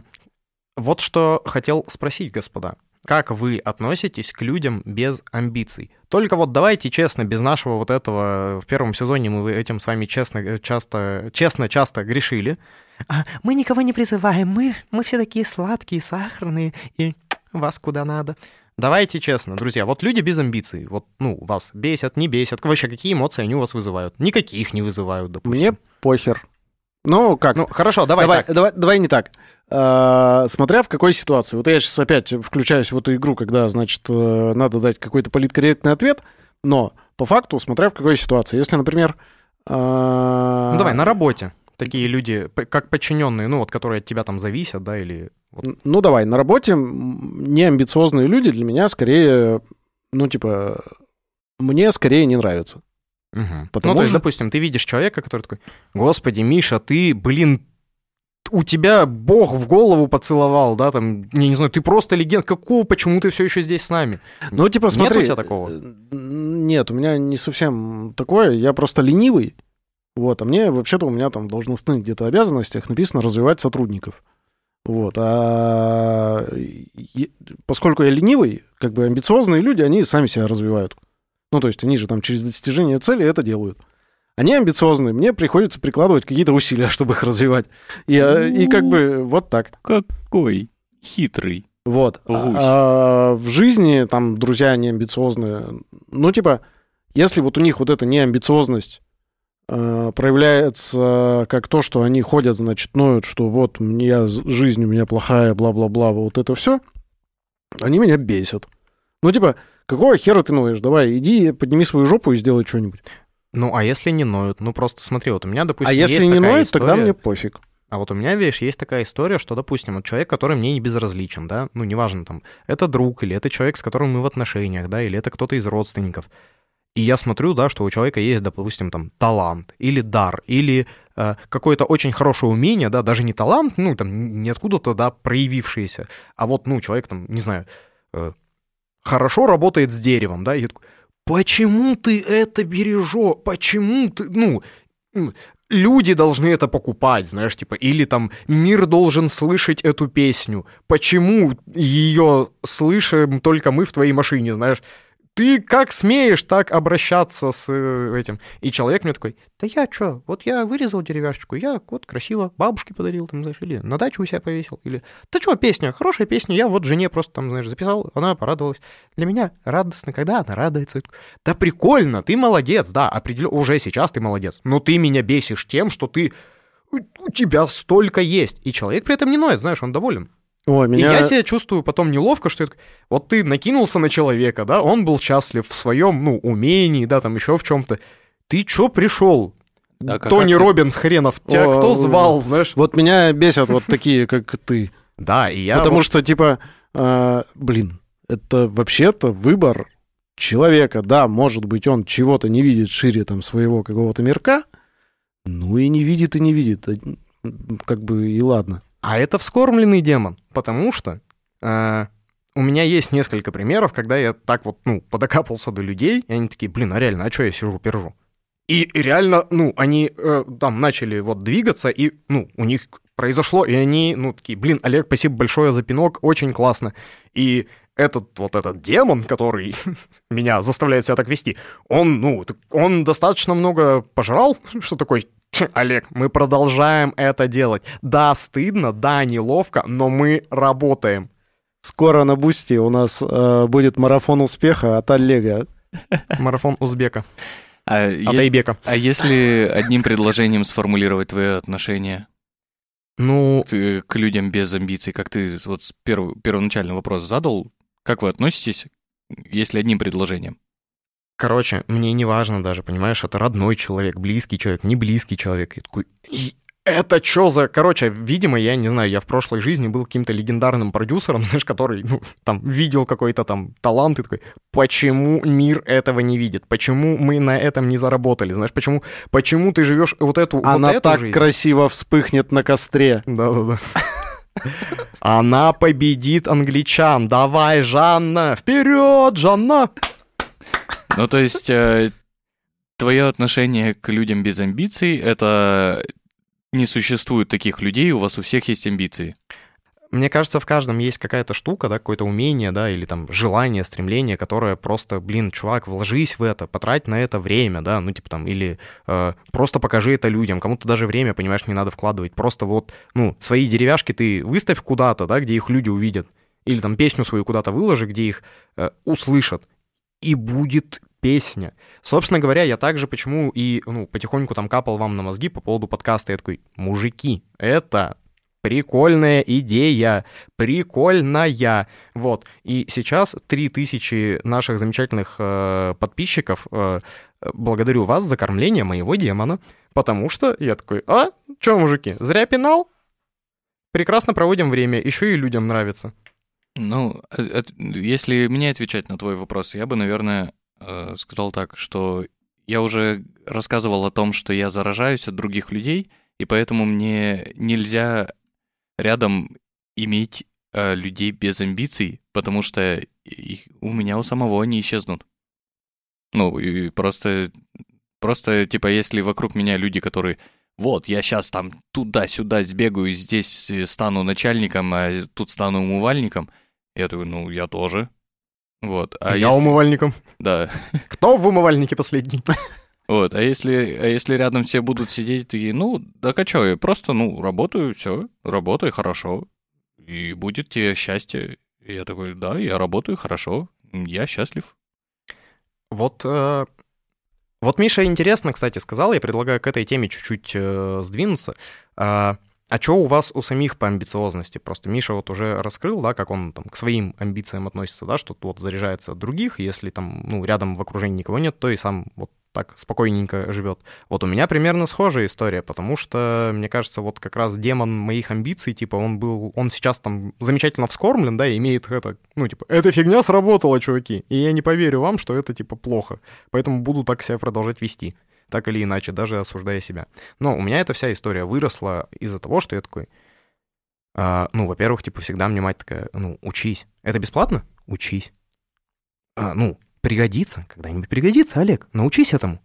вот что хотел спросить, господа. Как вы относитесь к людям без амбиций? Только вот давайте честно, без нашего вот этого... В первом сезоне мы этим с вами честно, э, часто, честно, часто грешили. А, мы никого не призываем, мы, мы все такие сладкие, сахарные, и вас куда надо. Давайте честно, друзья, вот люди без амбиций, вот, ну, вас бесят, не бесят, вообще какие эмоции они у вас вызывают? Никаких не вызывают, допустим. Мне похер. Ну, как? Ну, хорошо, давай давай, так. Давай, давай не так. А, смотря в какой ситуации. Вот я сейчас опять включаюсь в эту игру, когда, значит, э, надо дать какой-то политкорректный ответ, но по факту, смотря в какой ситуации. Если, например... А... Ну давай, на работе такие люди, как подчиненные, ну вот, которые от тебя там зависят, да, или... Ну давай, на работе неамбициозные люди для меня скорее, ну типа, мне скорее не нравятся. Угу. Потому ну, то есть, допустим, ты видишь человека, который такой, господи, Миша, ты, блин, у тебя Бог в голову поцеловал, да, там, я не знаю, ты просто легенд, какого, почему ты все еще здесь с нами? Ну, типа, смотри. Нет у тебя такого? Э, нет, у меня не совсем такое, я просто ленивый, вот, а мне, вообще-то, у меня там в должностных где-то обязанностях написано развивать сотрудников. Вот, а поскольку я ленивый, как бы амбициозные люди, они сами себя развивают. Ну, то есть они же там через достижение цели это делают. Они амбициозные, мне приходится прикладывать какие-то усилия, *laughs* чтобы их развивать. И, и как бы вот так. Какой хитрый. Вот. А, в жизни там друзья не амбициозные. Ну, типа, если вот у них вот эта неамбициозность э, проявляется как то, что они ходят, значит, ноют, что вот мне жизнь у меня плохая, бла-бла-бла, вот это все, они меня бесят. Ну, типа, какого хера ты ноешь? Давай, иди, подними свою жопу и сделай что-нибудь. Ну, а если не ноют? Ну, просто смотри, вот у меня, допустим, А если есть не такая ноют, история... тогда мне пофиг. А вот у меня, видишь, есть такая история, что, допустим, вот человек, который мне не безразличен, да, ну, неважно, там, это друг, или это человек, с которым мы в отношениях, да, или это кто-то из родственников. И я смотрю, да, что у человека есть, допустим, там, талант, или дар, или э, какое-то очень хорошее умение, да, даже не талант, ну, там, не откуда-то, да, проявившееся, а вот, ну, человек, там, не знаю, э, хорошо работает с деревом, да, и я такой, Почему ты это бережешь? Почему ты, ну, люди должны это покупать, знаешь, типа, или там мир должен слышать эту песню. Почему ее слышим только мы в твоей машине, знаешь? Ты как смеешь так обращаться с э, этим? И человек мне такой, да я что, вот я вырезал деревяшечку, я вот красиво бабушке подарил, там, знаешь, или на дачу у себя повесил, или, да что, песня, хорошая песня, я вот жене просто там, знаешь, записал, она порадовалась. Для меня радостно, когда она радуется. Да прикольно, ты молодец, да, определенно, уже сейчас ты молодец, но ты меня бесишь тем, что ты, у тебя столько есть, и человек при этом не ноет, знаешь, он доволен. Ой, меня... И я себя чувствую потом неловко, что такой, вот ты накинулся на человека, да, он был счастлив в своем, ну, умении, да, там еще в чем-то. Ты чё пришел? А как- Тони как ты- Робинс хренов, тебя О, кто о, звал, знаешь? Вот меня бесят вот такие, как ты. Да, и я Потому что, типа, а, блин, это вообще-то выбор человека. Да, может быть, он чего-то не видит шире там своего какого-то мирка, ну и не видит, и не видит. М, Как бы и ладно. А это вскормленный демон, потому что э, у меня есть несколько примеров, когда я так вот, ну, подокапался до людей, и они такие, блин, а реально, а что я сижу, пержу? И реально, ну, они э, там начали вот двигаться, и, ну, у них произошло, и они, ну, такие, блин, Олег, спасибо большое за пинок, очень классно. И этот вот этот демон, который *laughs* меня заставляет себя так вести, он, ну, он достаточно много пожрал, *laughs* что такой, «Ть, Олег, мы продолжаем это делать. Да, стыдно, да, неловко, но мы работаем. Скоро на Boosty у нас э, будет марафон успеха от Олега. *laughs* Марафон узбека, А, от ес- Айбека. а если одним предложением сформулировать твое отношение Ну, ты- к людям без амбиций, как ты вот перв- первоначальный вопрос задал, как вы относитесь, если одним предложением? Короче, мне не важно даже, понимаешь, это родной человек, близкий человек, не близкий человек. Я такой, «И это что за... Короче, видимо, я не знаю, я в прошлой жизни был каким-то легендарным продюсером, *laughs* знаешь, который, ну, там, видел какой-то там талант и такой, почему мир этого не видит? Почему мы на этом не заработали? Знаешь, почему, почему ты живешь вот эту, Она вот эту так жизнь? красиво вспыхнет на костре. Да-да-да. Она победит англичан. Давай, Жанна! Вперед, Жанна! Ну, то есть, твое отношение к людям без амбиций — это не существует таких людей, у вас у всех есть амбиции. Мне кажется, в каждом есть какая-то штука, да, какое-то умение, да, или там желание, стремление, которое просто, блин, чувак, вложись в это, потрать на это время, да, ну, типа там, или э, просто покажи это людям, кому-то даже время, понимаешь, не надо вкладывать, просто вот, ну, свои деревяшки ты выставь куда-то, да, где их люди увидят, или там песню свою куда-то выложи, где их э, услышат, и будет песня. Собственно говоря, я также почему и, ну, потихоньку там капал вам на мозги по поводу подкаста, я такой, мужики, это прикольная идея, прикольная. Вот. И сейчас 3000 наших замечательных э, подписчиков, э, благодарю вас за кормление моего демона, потому что я такой, а, чё, мужики, зря пинал? Прекрасно проводим время, еще и людям нравится. Ну, э, если мне отвечать на твой вопрос, я бы, наверное, э, сказал так, что я уже рассказывал о том, что я заражаюсь от других людей, и поэтому мне нельзя рядом иметь э, людей без амбиций, потому что их- у меня у самого они исчезнут. Ну, и просто, просто, типа, если вокруг меня люди, которые вот, я сейчас там туда-сюда сбегаю, здесь стану начальником, а тут стану умывальником, я такой, ну, я тоже. Вот. А я если- умывальником. Да. *laughs* Кто в умывальнике последний? *laughs* Вот. А если, а если рядом все будут сидеть такие, ну, так а чё, я просто, ну, работаю, все, работаю хорошо, и будет тебе счастье. И я такой, да, я работаю хорошо, я счастлив. Вот, э, вот Миша интересно, кстати, сказал, я предлагаю к этой теме чуть-чуть э, сдвинуться. А, что у вас у самих по амбициозности? Просто Миша вот уже раскрыл, да, как он там к своим амбициям относится, да, что вот заряжается от других, если там, ну, рядом в окружении никого нет, то и сам вот так спокойненько живет. Вот у меня примерно схожая история, потому что, мне кажется, вот как раз демон моих амбиций, типа, он был, он сейчас там замечательно вскормлен, да, и имеет это, ну, типа, эта фигня сработала, чуваки, и я не поверю вам, что это, типа, плохо, поэтому буду так себя продолжать вести, так или иначе, даже осуждая себя. Но у меня эта вся история выросла из-за того, что я такой, а, ну, во-первых, типа, всегда мне мать такая, ну, учись. Это бесплатно? Учись. А, ну, пригодится, когда-нибудь пригодится, Олег, научись этому.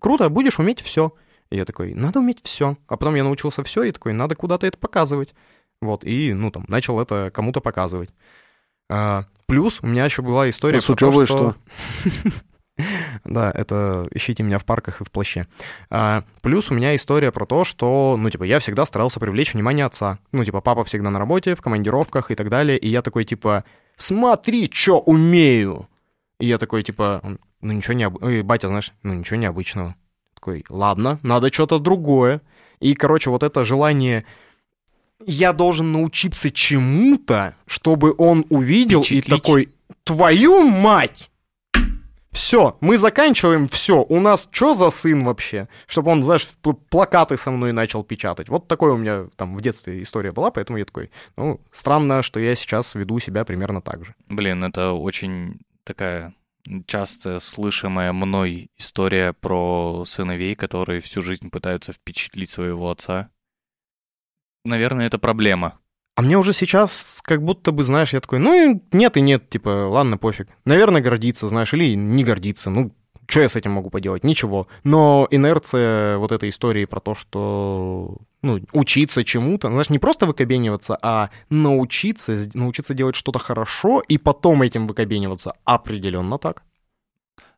Круто, будешь уметь все. И я такой, надо уметь все. А потом я научился все, и такой, надо куда-то это показывать. Вот, и, ну, там, начал это кому-то показывать. А, плюс у меня еще была история А с учебой что... *laughs* *laughs* Да, это ищите меня в парках и в плаще. А, плюс у меня история про то, что, ну, типа, я всегда старался привлечь внимание отца. Ну, типа, папа всегда на работе, в командировках и так далее. И я такой, типа, смотри, что умею. И я такой, типа, ну, ничего не... об- батя, знаешь, ну, ничего необычного. Такой, ладно, надо что-то другое. И, короче, вот это желание я должен научиться чему-то, чтобы он увидел Впечатлить. и такой, твою мать! Все, мы заканчиваем, все. У нас что за сын вообще? Чтобы он, знаешь, пл- плакаты со мной начал печатать. Вот такой у меня там в детстве история была, поэтому я такой, ну, странно, что я сейчас веду себя примерно так же. Блин, это очень такая часто слышимая мной история про сыновей, которые всю жизнь пытаются впечатлить своего отца. Наверное, это проблема. А мне уже сейчас как будто бы, знаешь, я такой, ну, нет и нет, типа, ладно, пофиг. Наверное, гордится, знаешь, или не гордится. Ну, что я с этим могу поделать? Ничего. Но инерция вот этой истории про то, что, ну, учиться чему-то, знаешь, не просто выкобениваться, а научиться, научиться делать что-то хорошо и потом этим выкобениваться. Определенно так.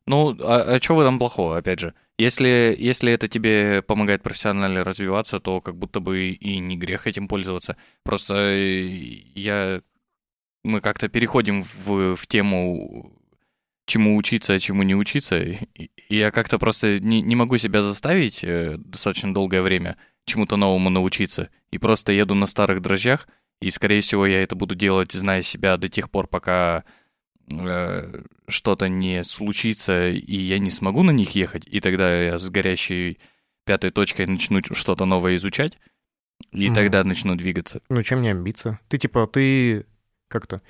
Ну, а, что в этом плохого, опять же? Если, если это тебе помогает профессионально развиваться, то как будто бы и не грех этим пользоваться. Просто э, я... Мы как-то переходим в, в тему чему учиться, а чему не учиться. И и я как-то просто не, не могу себя заставить э, достаточно долгое время чему-то новому научиться. И просто еду на старых дрожжах, и, скорее всего, я это буду делать, зная себя до тех пор, пока э, что-то не случится, и я не смогу на них ехать, и тогда я с горящей пятой точкой начну что-то новое изучать, и Мгм. тогда начну двигаться. Ну, чем не амбиция? Ты, типа, ты как-то...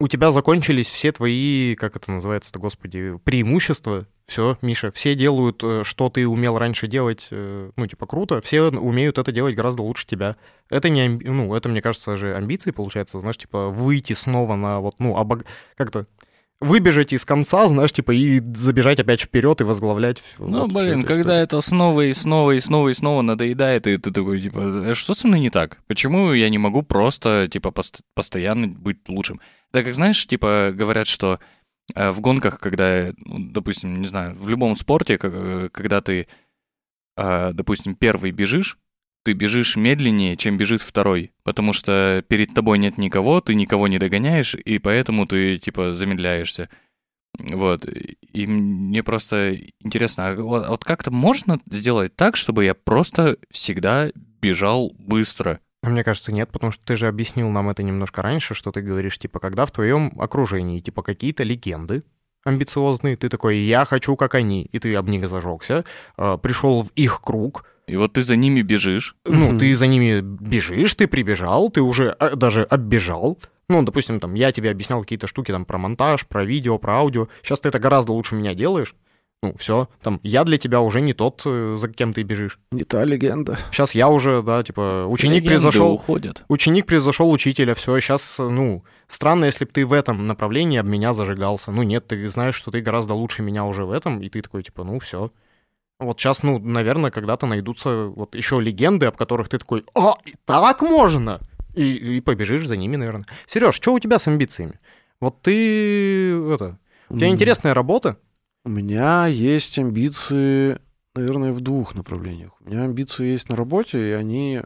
У тебя закончились все твои, как это называется-то, господи, преимущества. Все, Миша, все делают, э, что ты умел раньше делать, э, ну, типа, круто. Все умеют это делать гораздо лучше тебя. Это не, амби- ну, это, мне кажется, же амбиции, получается, знаешь, типа, выйти снова на вот, ну, обог... как-то выбежать из конца, знаешь, типа, и забежать опять вперед и возглавлять. Ну, вот блин, когда историю. это снова и снова и снова и снова надоедает, и ты такой, типа, «Э, что со мной не так? Почему я не могу просто, типа, пост- постоянно быть лучшим? Да, как знаешь, типа, говорят, что в гонках, когда, ну, допустим, не знаю, в любом спорте, э, когда ты, э, допустим, первый бежишь, ты бежишь медленнее, чем бежит второй, потому что перед тобой нет никого, ты никого не догоняешь, и поэтому ты, типа, замедляешься. Вот. И мне просто интересно, а вот, а вот как-то можно сделать так, чтобы я просто всегда бежал быстро? А Мне кажется, нет, потому что ты же объяснил нам это немножко раньше, что ты говоришь, типа, когда в твоем окружении, типа, какие-то легенды амбициозные, ты такой, я хочу, как они, и ты об них зажегся, э, пришел в их круг, И вот ты за ними бежишь. ну, ты за ними бежишь, ты прибежал, ты уже э, даже оббежал, ну, допустим, там, я тебе объяснял какие-то штуки там про монтаж, про видео, про аудио, сейчас ты это гораздо лучше меня делаешь, ну, все, там, я для тебя уже не тот, э, за кем ты бежишь. Не та легенда. Сейчас я уже, да, типа, ученик Легенды превзошел уходят. Ученик превзошел учителя, все, сейчас, ну, странно, если бы ты в этом направлении об меня зажигался. Ну нет, ты знаешь, что ты гораздо лучше меня уже в этом, и ты такой, типа, ну все. Вот сейчас, ну, наверное, когда-то найдутся вот еще легенды, об которых ты такой, а, так можно! И, и побежишь за ними, наверное. Сереж, что у тебя с амбициями? Вот ты, это, у тебя интересная работа? У меня есть амбиции, наверное, в двух направлениях. У меня амбиции есть на работе, и они,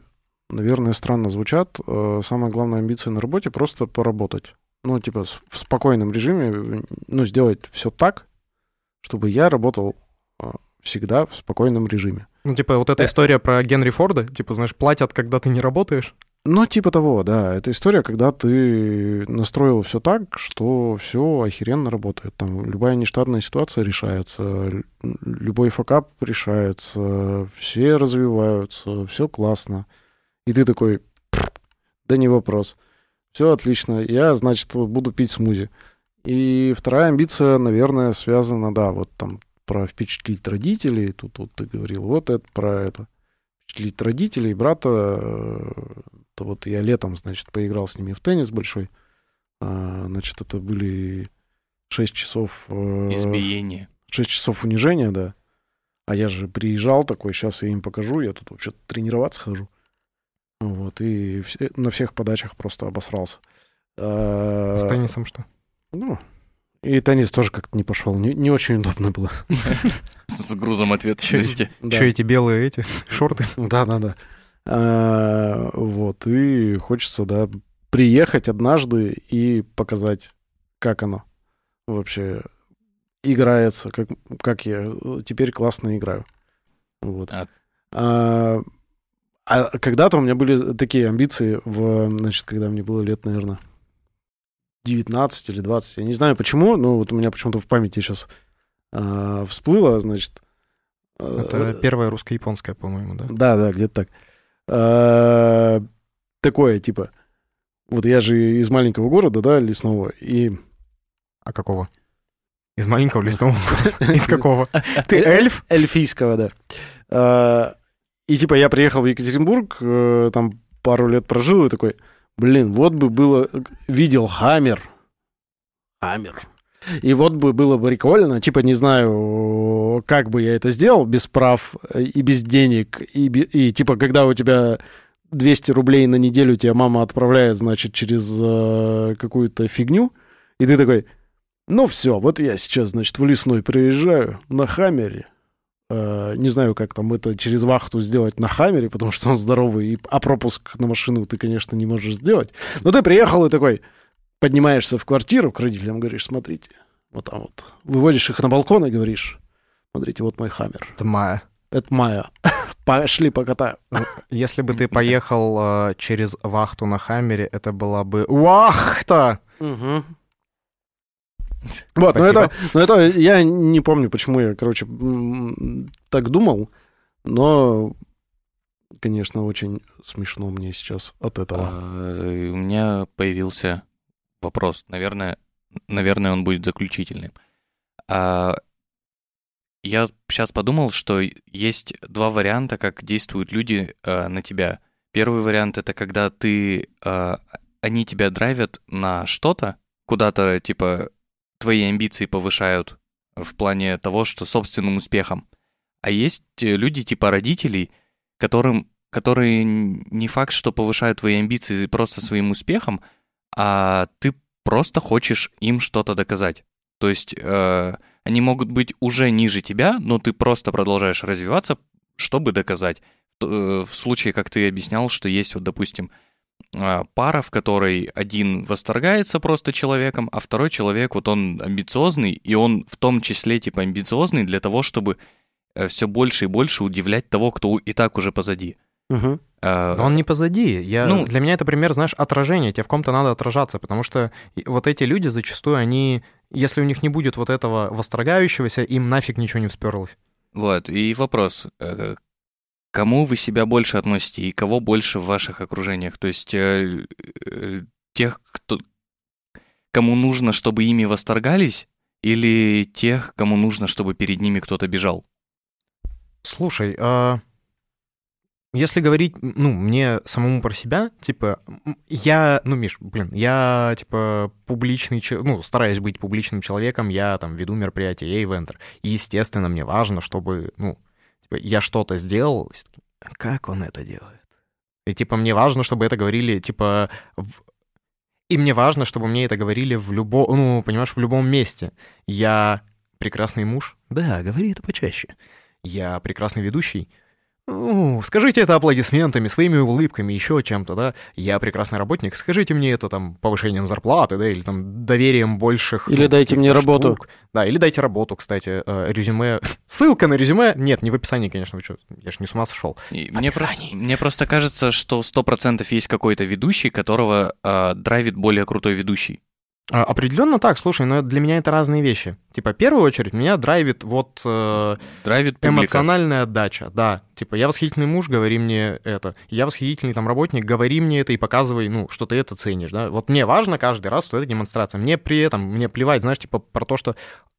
наверное, странно звучат. Э, Самая главная амбиция на работе — просто поработать. Ну, типа, в спокойном режиме, ну, сделать все так, чтобы я работал э, всегда в спокойном режиме. Ну, типа, вот эта Э. история про Генри Форда, типа, знаешь, платят, когда ты не работаешь. Ну, типа того, да. Это история, когда ты настроил все так, что все охеренно работает. Там любая нештатная ситуация решается, лю- любой факап решается, все развиваются, все классно. И ты такой, «Пф, да не вопрос. Все отлично, я, значит, буду пить смузи. И вторая амбиция, наверное, связана, да, вот там про впечатлить родителей, тут вот ты говорил, вот это про это. Впечатлить родителей, брата, э, то вот я летом, значит, поиграл с ними в теннис большой. А, Значит, это были 6 часов... э, Избиение. 6 часов унижения, да. А я же приезжал такой, сейчас я им покажу, я тут вообще тренироваться хожу. Вот, и все- на всех подачах просто обосрался. А, С теннисом что? Ну, и теннис тоже как-то не пошел, не, не очень удобно было. *laughs* С грузом ответственности. Че эти белые эти шорты? Да, да, да. А, вот, и хочется, да, приехать однажды и показать, как оно вообще играется, как, как я теперь классно играю. Вот. А- А, А когда-то у меня были такие амбиции, в, значит, когда мне было лет, наверное, 19 или 20. Я не знаю почему, но вот у меня почему-то в памяти сейчас э, всплыло, значит... Э, Это первая русско-японская, по-моему, да? Да, да, где-то так. Э, такое, типа, вот я же из маленького города, да, лесного, и... А какого? Из маленького лесного *laughs* Из какого? Ты эльф? Эльфийского, да. Э, и типа я приехал в Екатеринбург, э, там пару лет прожил, и такой, блин, вот бы было... Видел Хаммер. Хаммер. И вот бы было бы прикольно, типа, не знаю, как бы я это сделал без прав и без денег, и, и типа, когда у тебя 200 рублей на неделю тебя мама отправляет, значит, через э, какую-то фигню, и ты такой, ну все, вот я сейчас, значит, в лесной приезжаю на Хаммере, э, не знаю, как там это через вахту сделать на Хаммере, потому что он здоровый, и, а пропуск на машину ты, конечно, не можешь сделать. Но ты приехал и такой, поднимаешься в квартиру к родителям, говоришь, смотрите, вот там вот, выводишь их на балкон и говоришь, смотрите, вот мой Хаммер. Это Майя. Это Майя. *laughs* Пошли покатаю. Ну, если бы ты поехал э, через вахту на Хаммере, это была бы вахта! Угу. Вот, но это, но это я не помню, почему я, короче, так думал, но, конечно, очень смешно мне сейчас от этого. А, у меня появился вопрос, наверное, наверное, он будет заключительным. А, я сейчас подумал, что есть два варианта, как действуют люди э, на тебя. Первый вариант это когда ты, э, они тебя драйвят на что-то, куда-то типа твои амбиции повышают в плане того, что собственным успехом. А есть э, люди типа родителей, которым, которые не факт, что повышают твои амбиции просто своим успехом, а ты просто хочешь им что-то доказать. То есть э, они могут быть уже ниже тебя, но ты просто продолжаешь развиваться, чтобы доказать. Э, в случае, как ты объяснял, что есть вот, допустим, а, пара, в которой один восторгается просто человеком, а второй человек, вот он амбициозный, и он в том числе типа амбициозный для того, чтобы э, все больше и больше удивлять того, кто и так уже позади. Угу. Но он не позади. Я, ну, для меня это пример, знаешь, отражения. Тебе в ком-то надо отражаться, потому что вот эти люди зачастую, они, если у них не будет вот этого восторгающегося, им нафиг ничего не всперлось. Вот, и вопрос, э, кому вы себя больше относите и кого больше в ваших окружениях? То есть э, тех, кто, кому нужно, чтобы ими восторгались, или тех, кому нужно, чтобы перед ними кто-то бежал? Слушай, а если говорить, ну, мне самому про себя, типа, я, ну, Миш, блин, я, типа, публичный, ну, стараюсь быть публичным человеком, я, там, веду мероприятия, я ивентер. И, естественно, мне важно, чтобы, ну, типа, я что-то сделал, как он это делает? И, типа, мне важно, чтобы это говорили, типа, в... и мне важно, чтобы мне это говорили в любом, ну, понимаешь, в любом месте. Я прекрасный муж? Да, говори это почаще. Я прекрасный ведущий? Ну, скажите это аплодисментами, своими улыбками, еще чем-то, да. Я прекрасный работник, скажите мне это там повышением зарплаты, да, или там доверием больших... Или дайте мне штук. работу. Да, или дайте работу, кстати. Э, резюме... *laughs* Ссылка на резюме... Нет, не в описании, конечно, вы что, я же не с ума сошел. Мне просто, мне просто кажется, что 100% есть какой-то ведущий, которого э, драйвит более крутой ведущий. А, определенно так, слушай, но для меня это разные вещи. Типа, в первую очередь, меня драйвит вот э, драйвит эмоциональная отдача, да. Типа, я восхитительный муж, говори мне это. Я восхитительный там работник, говори мне это и показывай, ну, что ты это ценишь, да. Вот мне важно каждый раз, что это демонстрация. Мне при этом, мне плевать, знаешь, типа, про то, что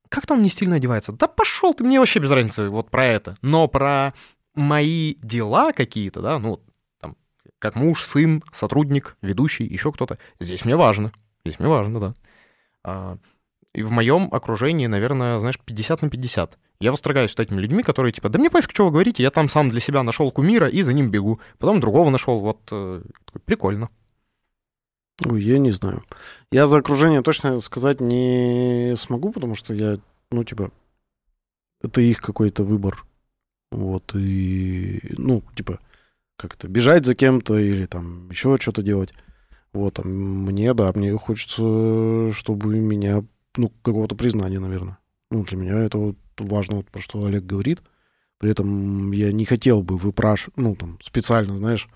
как-то он не стильно одевается. Да пошел ты, мне вообще без разницы вот про это. Но про мои дела какие-то, да, ну, там, как муж, сын, сотрудник, ведущий, еще кто-то, здесь мне важно. Здесь мне важно, да. А, и в моем окружении, наверное, знаешь, 50 на 50. Я восторгаюсь этими людьми, которые типа, да мне пофиг, что вы говорите, я там сам для себя нашел кумира и за ним бегу. Потом другого нашел, вот э, прикольно. Ой, я не знаю. Я за окружение точно сказать не смогу, потому что я, ну, типа, это их какой-то выбор. Вот, и, ну, типа, как-то бежать за кем-то или там еще что-то делать. Вот, а мне, да, мне хочется, чтобы меня, ну, какого-то признания, наверное. Ну, для меня это вот важно, вот, про что Олег говорит. При этом я не хотел бы выпрашивать, ну, там, специально, знаешь,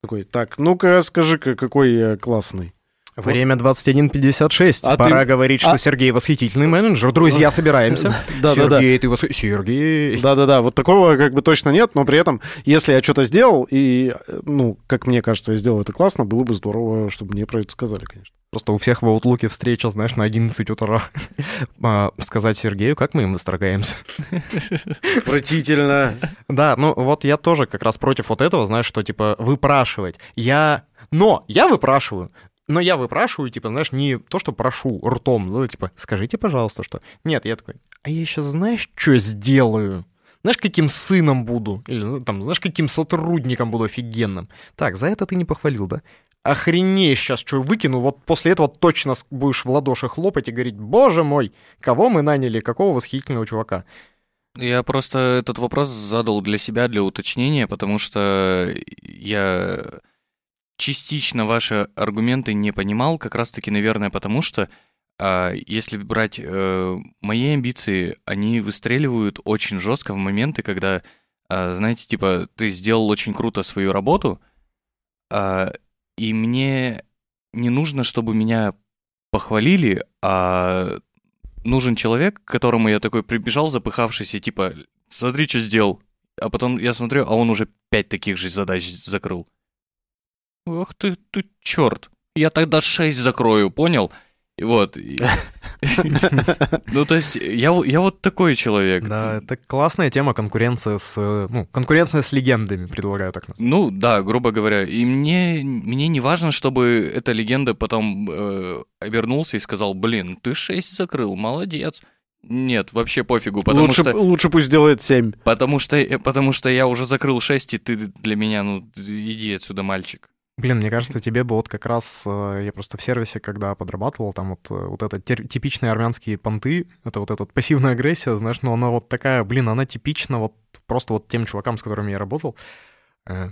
такой, так, ну-ка, скажи-ка, какой я классный. Время 21.56. А Пора ты... говорить, что а... Сергей восхитительный менеджер. Друзья, *laughs* собираемся. Да, Сергей, да, да. ты вос... Сергей. Да, да, да. Вот такого как бы точно нет, но при этом, если я что-то сделал, и, ну, как мне кажется, я сделал это классно, было бы здорово, чтобы мне про это сказали, конечно. Просто у всех в Outlook встреча, знаешь, на 11 утра. *laughs* а, сказать Сергею, как мы им настрогаемся. *laughs* Отвратительно. Да, ну вот я тоже как раз против вот этого, знаешь, что типа выпрашивать. Я но я выпрашиваю, но я выпрашиваю, типа, знаешь, не то, что прошу ртом, ну, типа, скажите, пожалуйста, что. Нет, я такой, а я сейчас знаешь, что сделаю? Знаешь, каким сыном буду? Или, ну, там, знаешь, каким сотрудником буду офигенным? Так, за это ты не похвалил, да? Охренеть сейчас, что выкину, вот после этого точно будешь в ладоши хлопать и говорить, боже мой, кого мы наняли, какого восхитительного чувака. Я просто этот вопрос задал для себя, для уточнения, потому что я частично ваши аргументы не понимал, как раз-таки, наверное, потому что а, если брать э, мои амбиции, они выстреливают очень жестко в моменты, когда, а, знаете, типа, ты сделал очень круто свою работу, а, и мне не нужно, чтобы меня похвалили, а нужен человек, к которому я такой прибежал, запыхавшийся, типа, смотри, что сделал. А потом я смотрю, а он уже пять таких же задач закрыл. Ох ты, ты черт. Я тогда 6 закрою, понял? И вот. *laughs* Ну, то есть, я, я вот такой человек. Да, это классная тема конкуренция с... Ну, конкуренция с легендами, предлагаю так назвать. Ну, да, грубо говоря. И мне, мне не важно, чтобы эта легенда потом э, обернулся и сказал, блин, ты 6 закрыл, молодец. Нет, вообще пофигу, потому лучше, что... Лучше пусть делает 7. Потому что, потому что я уже закрыл 6, и ты для меня, ну, иди отсюда, мальчик. Блин, мне кажется, тебе бы вот как раз, э, я просто в сервисе, когда подрабатывал, там вот, э, вот это типичные армянские понты, это вот эта вот пассивная агрессия, знаешь, но она вот такая, блин, она типична вот просто вот тем чувакам, с которыми я работал. Э,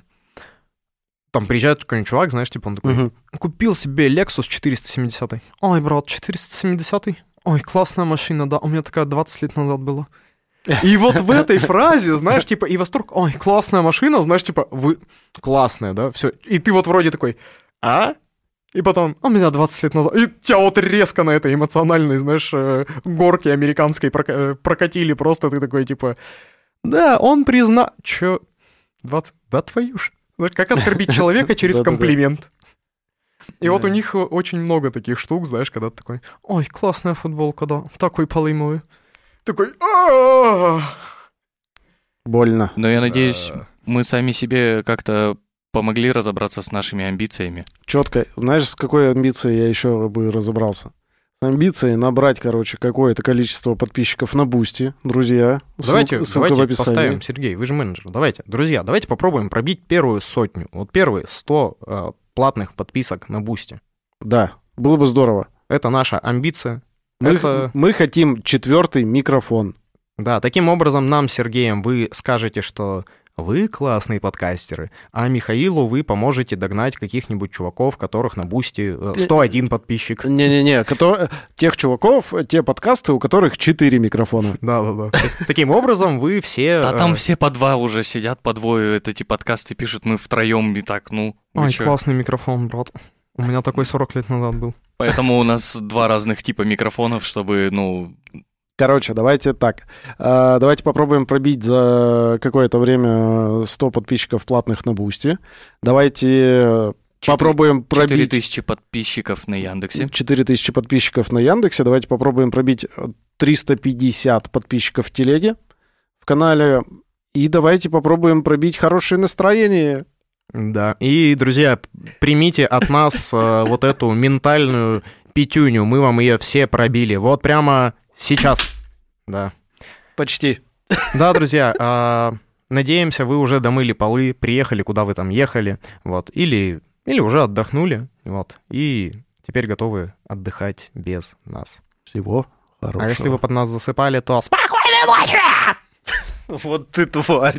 там приезжает какой-нибудь чувак, знаешь, типа он такой, uh-huh. купил себе Lexus 470. Ой, брат, 470? Ой, классная машина, да, у меня такая 20 лет назад была. И вот в этой фразе, знаешь, типа, и восторг, ой, классная машина, знаешь, типа, вы классная, да, все. И ты вот вроде такой, а? И потом, «А меня 20 лет назад. И тебя вот резко на этой эмоциональной, знаешь, э, горке американской э, прокатили просто. Ты такой, типа, да, он призна... Чё? 20... Да твою ж. Как оскорбить человека *laughs* через комплимент? И вот у них очень много таких штук, знаешь, когда ты такой, ой, классная футболка, да, такой полы мою такой... Больно. Но я надеюсь, мы сами себе как-то помогли разобраться с нашими амбициями. Четко. Знаешь, с какой амбицией я еще бы разобрался? С амбицией набрать, короче, какое-то количество подписчиков на Boosty, друзья. Давайте, ссылка давайте в поставим, Сергей, вы же менеджер. Давайте, друзья, давайте попробуем пробить первую сотню. Вот первые 100 э, платных подписок на Boosty. Да, было бы здорово. Это наша амбиция. Мы, это... мы хотим четвертый микрофон. Да, таким образом нам, Сергеем, вы скажете, что вы классные подкастеры, а Михаилу вы поможете догнать каких-нибудь чуваков, которых на бусте 101 э, подписчик. Не-не-не, которые... тех чуваков, те подкасты, у которых 4 микрофона. *laughs* Да-да-да. Таким образом вы все... А там все по два уже сидят, по двое эти подкасты пишут, мы втроем и так, ну... Ой, классный микрофон, брат. У меня такой 40 лет назад был. Поэтому у нас два разных типа микрофонов, чтобы, ну... Короче, давайте так. А, давайте попробуем пробить за какое-то время 100 подписчиков платных на Бусти. Давайте 4, попробуем пробить... 4000 подписчиков на Яндексе. 4000 подписчиков на Яндексе. Давайте попробуем пробить 350 подписчиков в Телеге, в канале. И давайте попробуем пробить хорошее настроение. Да. И, друзья, примите от нас э, вот эту ментальную пятюню. Мы вам ее все пробили. Вот прямо сейчас. Да. Почти. Да, друзья, а, надеемся, вы уже домыли полы, приехали, куда вы там ехали, вот, или, или уже отдохнули, вот, и теперь готовы отдыхать без нас. Всего хорошего. А если вы под нас засыпали, то спокойной ночи! Вот ты тварь.